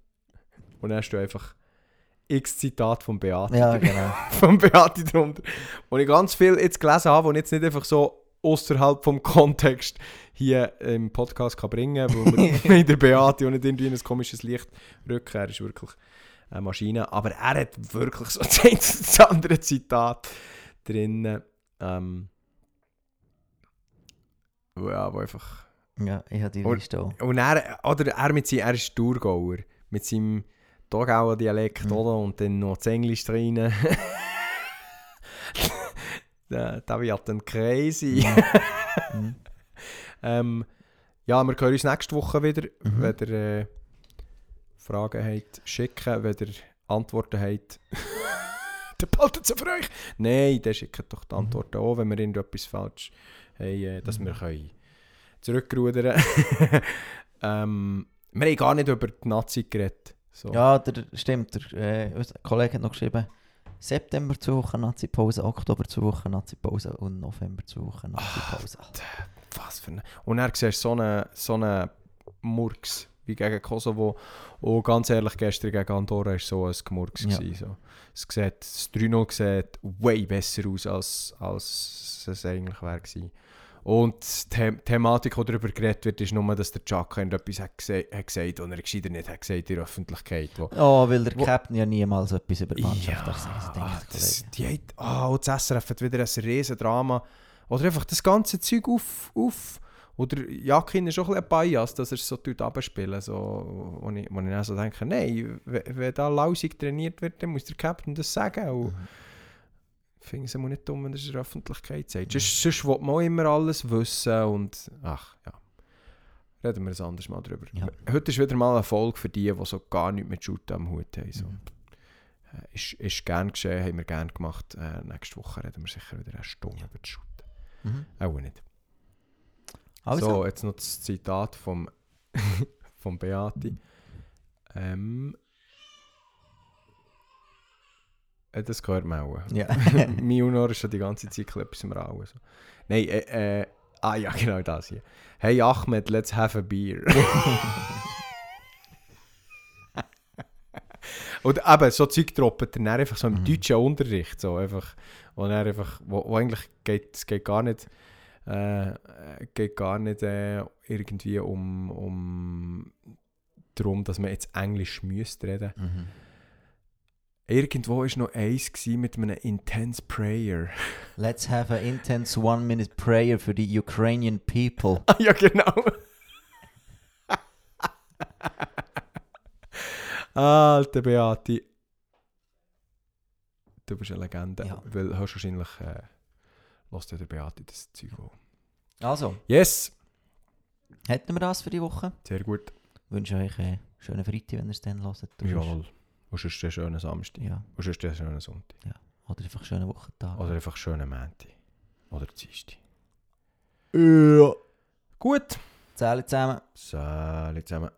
Und dann hast du einfach x Zitat von Beate,
Ja, genau.
von Beate drunter. Und ich ganz viel jetzt gelesen habe, und jetzt nicht einfach so außerhalb vom Kontext hier im Podcast kann bringen kann, weil wir mit der Beate und nicht irgendwie in ein komisches Licht rücken. Er ist wirklich eine Maschine. Aber er hat wirklich so das andere Zitat drin. Ähm, wo- ja, wo einfach...
Ja, ich habe die Liste auch.
Und er, oder er, mit seinem, er ist Thurgauer, mit seinem Thurgauer Dialekt,
Mhm.
oder? Und dann noch das Englisch drin. da, wird dann crazy.
Mhm.
ähm, ja, wir hören uns nächste Woche wieder.
Mhm.
Wenn ihr äh, Fragen habt, schicken. Wenn ihr Antworten habt, dann behaltet sie für euch. Nein, dann schickt doch die
Mhm.
Antworten auch, wenn wir irgendetwas falsch haben, äh, dass wir können zurückrudern ähm, Wir haben gar nicht über die Nazi geredet. So.
Ja, der, stimmt. Der, äh, Kollege hat noch geschrieben, September zwei Wochen Nazi-Pause, Oktober zwei Wochen Nazi-Pause und November zwei Wochen Nazi-Pause.
Was für eine... Und dann siehst du so einen so eine Murks wie gegen Kosovo. Und ganz ehrlich, gestern gegen Andorra war so ein Gemurks.
Ja.
So. Es sieht, das 3-0 sieht way besser aus, als, als es eigentlich wäre gewesen. Und die The Thematik, die darüber geredet wird, ist nur, dass der Chaka etwas hat, gese hat gesagt und er gescheiter nicht hat gesagt in der Öffentlichkeit. Wo,
Oh, weil der
Wo-
Captain ja niemals etwas über die Mannschaft
ja,
denke ich,
das, die hat, ah, und das SRF hat wieder ein riesen Drama. Oder einfach das ganze Zeug auf. auf oder Jakin ist auch ein Bias, dass er es so tut abspielen. So, wo, ich, wo ich dann so denke, nein, wenn, wenn da lausig trainiert wird, dann muss der Captain das sagen. Und
Mhm.
Finde es immer nicht dumm, wenn er es in der Öffentlichkeit sagt. Sonst, sonst will man immer alles wissen und ach ja. Reden wir es anders mal drüber.
Ja.
Heute ist wieder mal eine Folge für die, die so gar nichts mit Shoot am Hut haben. So.
Mhm.
Äh, Ist, ist gern geschehen, haben wir gern gemacht. Äh, nächste Woche reden wir sicher wieder eine Stunde über die Shoot.
Mhm.
Auch nicht.
Also,
So, jetzt noch das Zitat vom, vom Beati. Ähm, äh, das gehört man auch.
ja.
mein Honor ist schon die ganze Zeit etwas im Rauen. So. Nein, äh, äh, ah ja, genau das hier. Hey Ahmed, let's have a beer. Oder eben, so Zeug droppen dann einfach so im
Mhm.
deutschen Unterricht. So, einfach, wo, dann einfach, wo, wo eigentlich geht es geht gar nicht, äh, äh, geht gar nicht äh, irgendwie um, um darum, dass man jetzt Englisch müsste reden.
mhm.
Irgendwo war noch eins mit einem Intense Prayer.
Let's have an intense one-minute prayer for the Ukrainian people.
Ah, ja, genau. Alter Beati. Du bist eine Legende.
Ja.
Weil hast wahrscheinlich äh, lässt der Beati das Zeug.
Also,
Yes!
hätten wir das für die Woche?
Sehr gut.
Ich wünsche euch einen schönen Freitag, wenn ihr es dann hört.
Jawohl. Und sonst einen schönen Samstag.
Ja,
Und sonst einen schönen Sonntag.
oder einfach einen schönen Wochentag.
Oder einfach einen schönen Montag. Oder Dienstag.
Ja.
Gut.
Zählen zusammen.
Salut zusammen.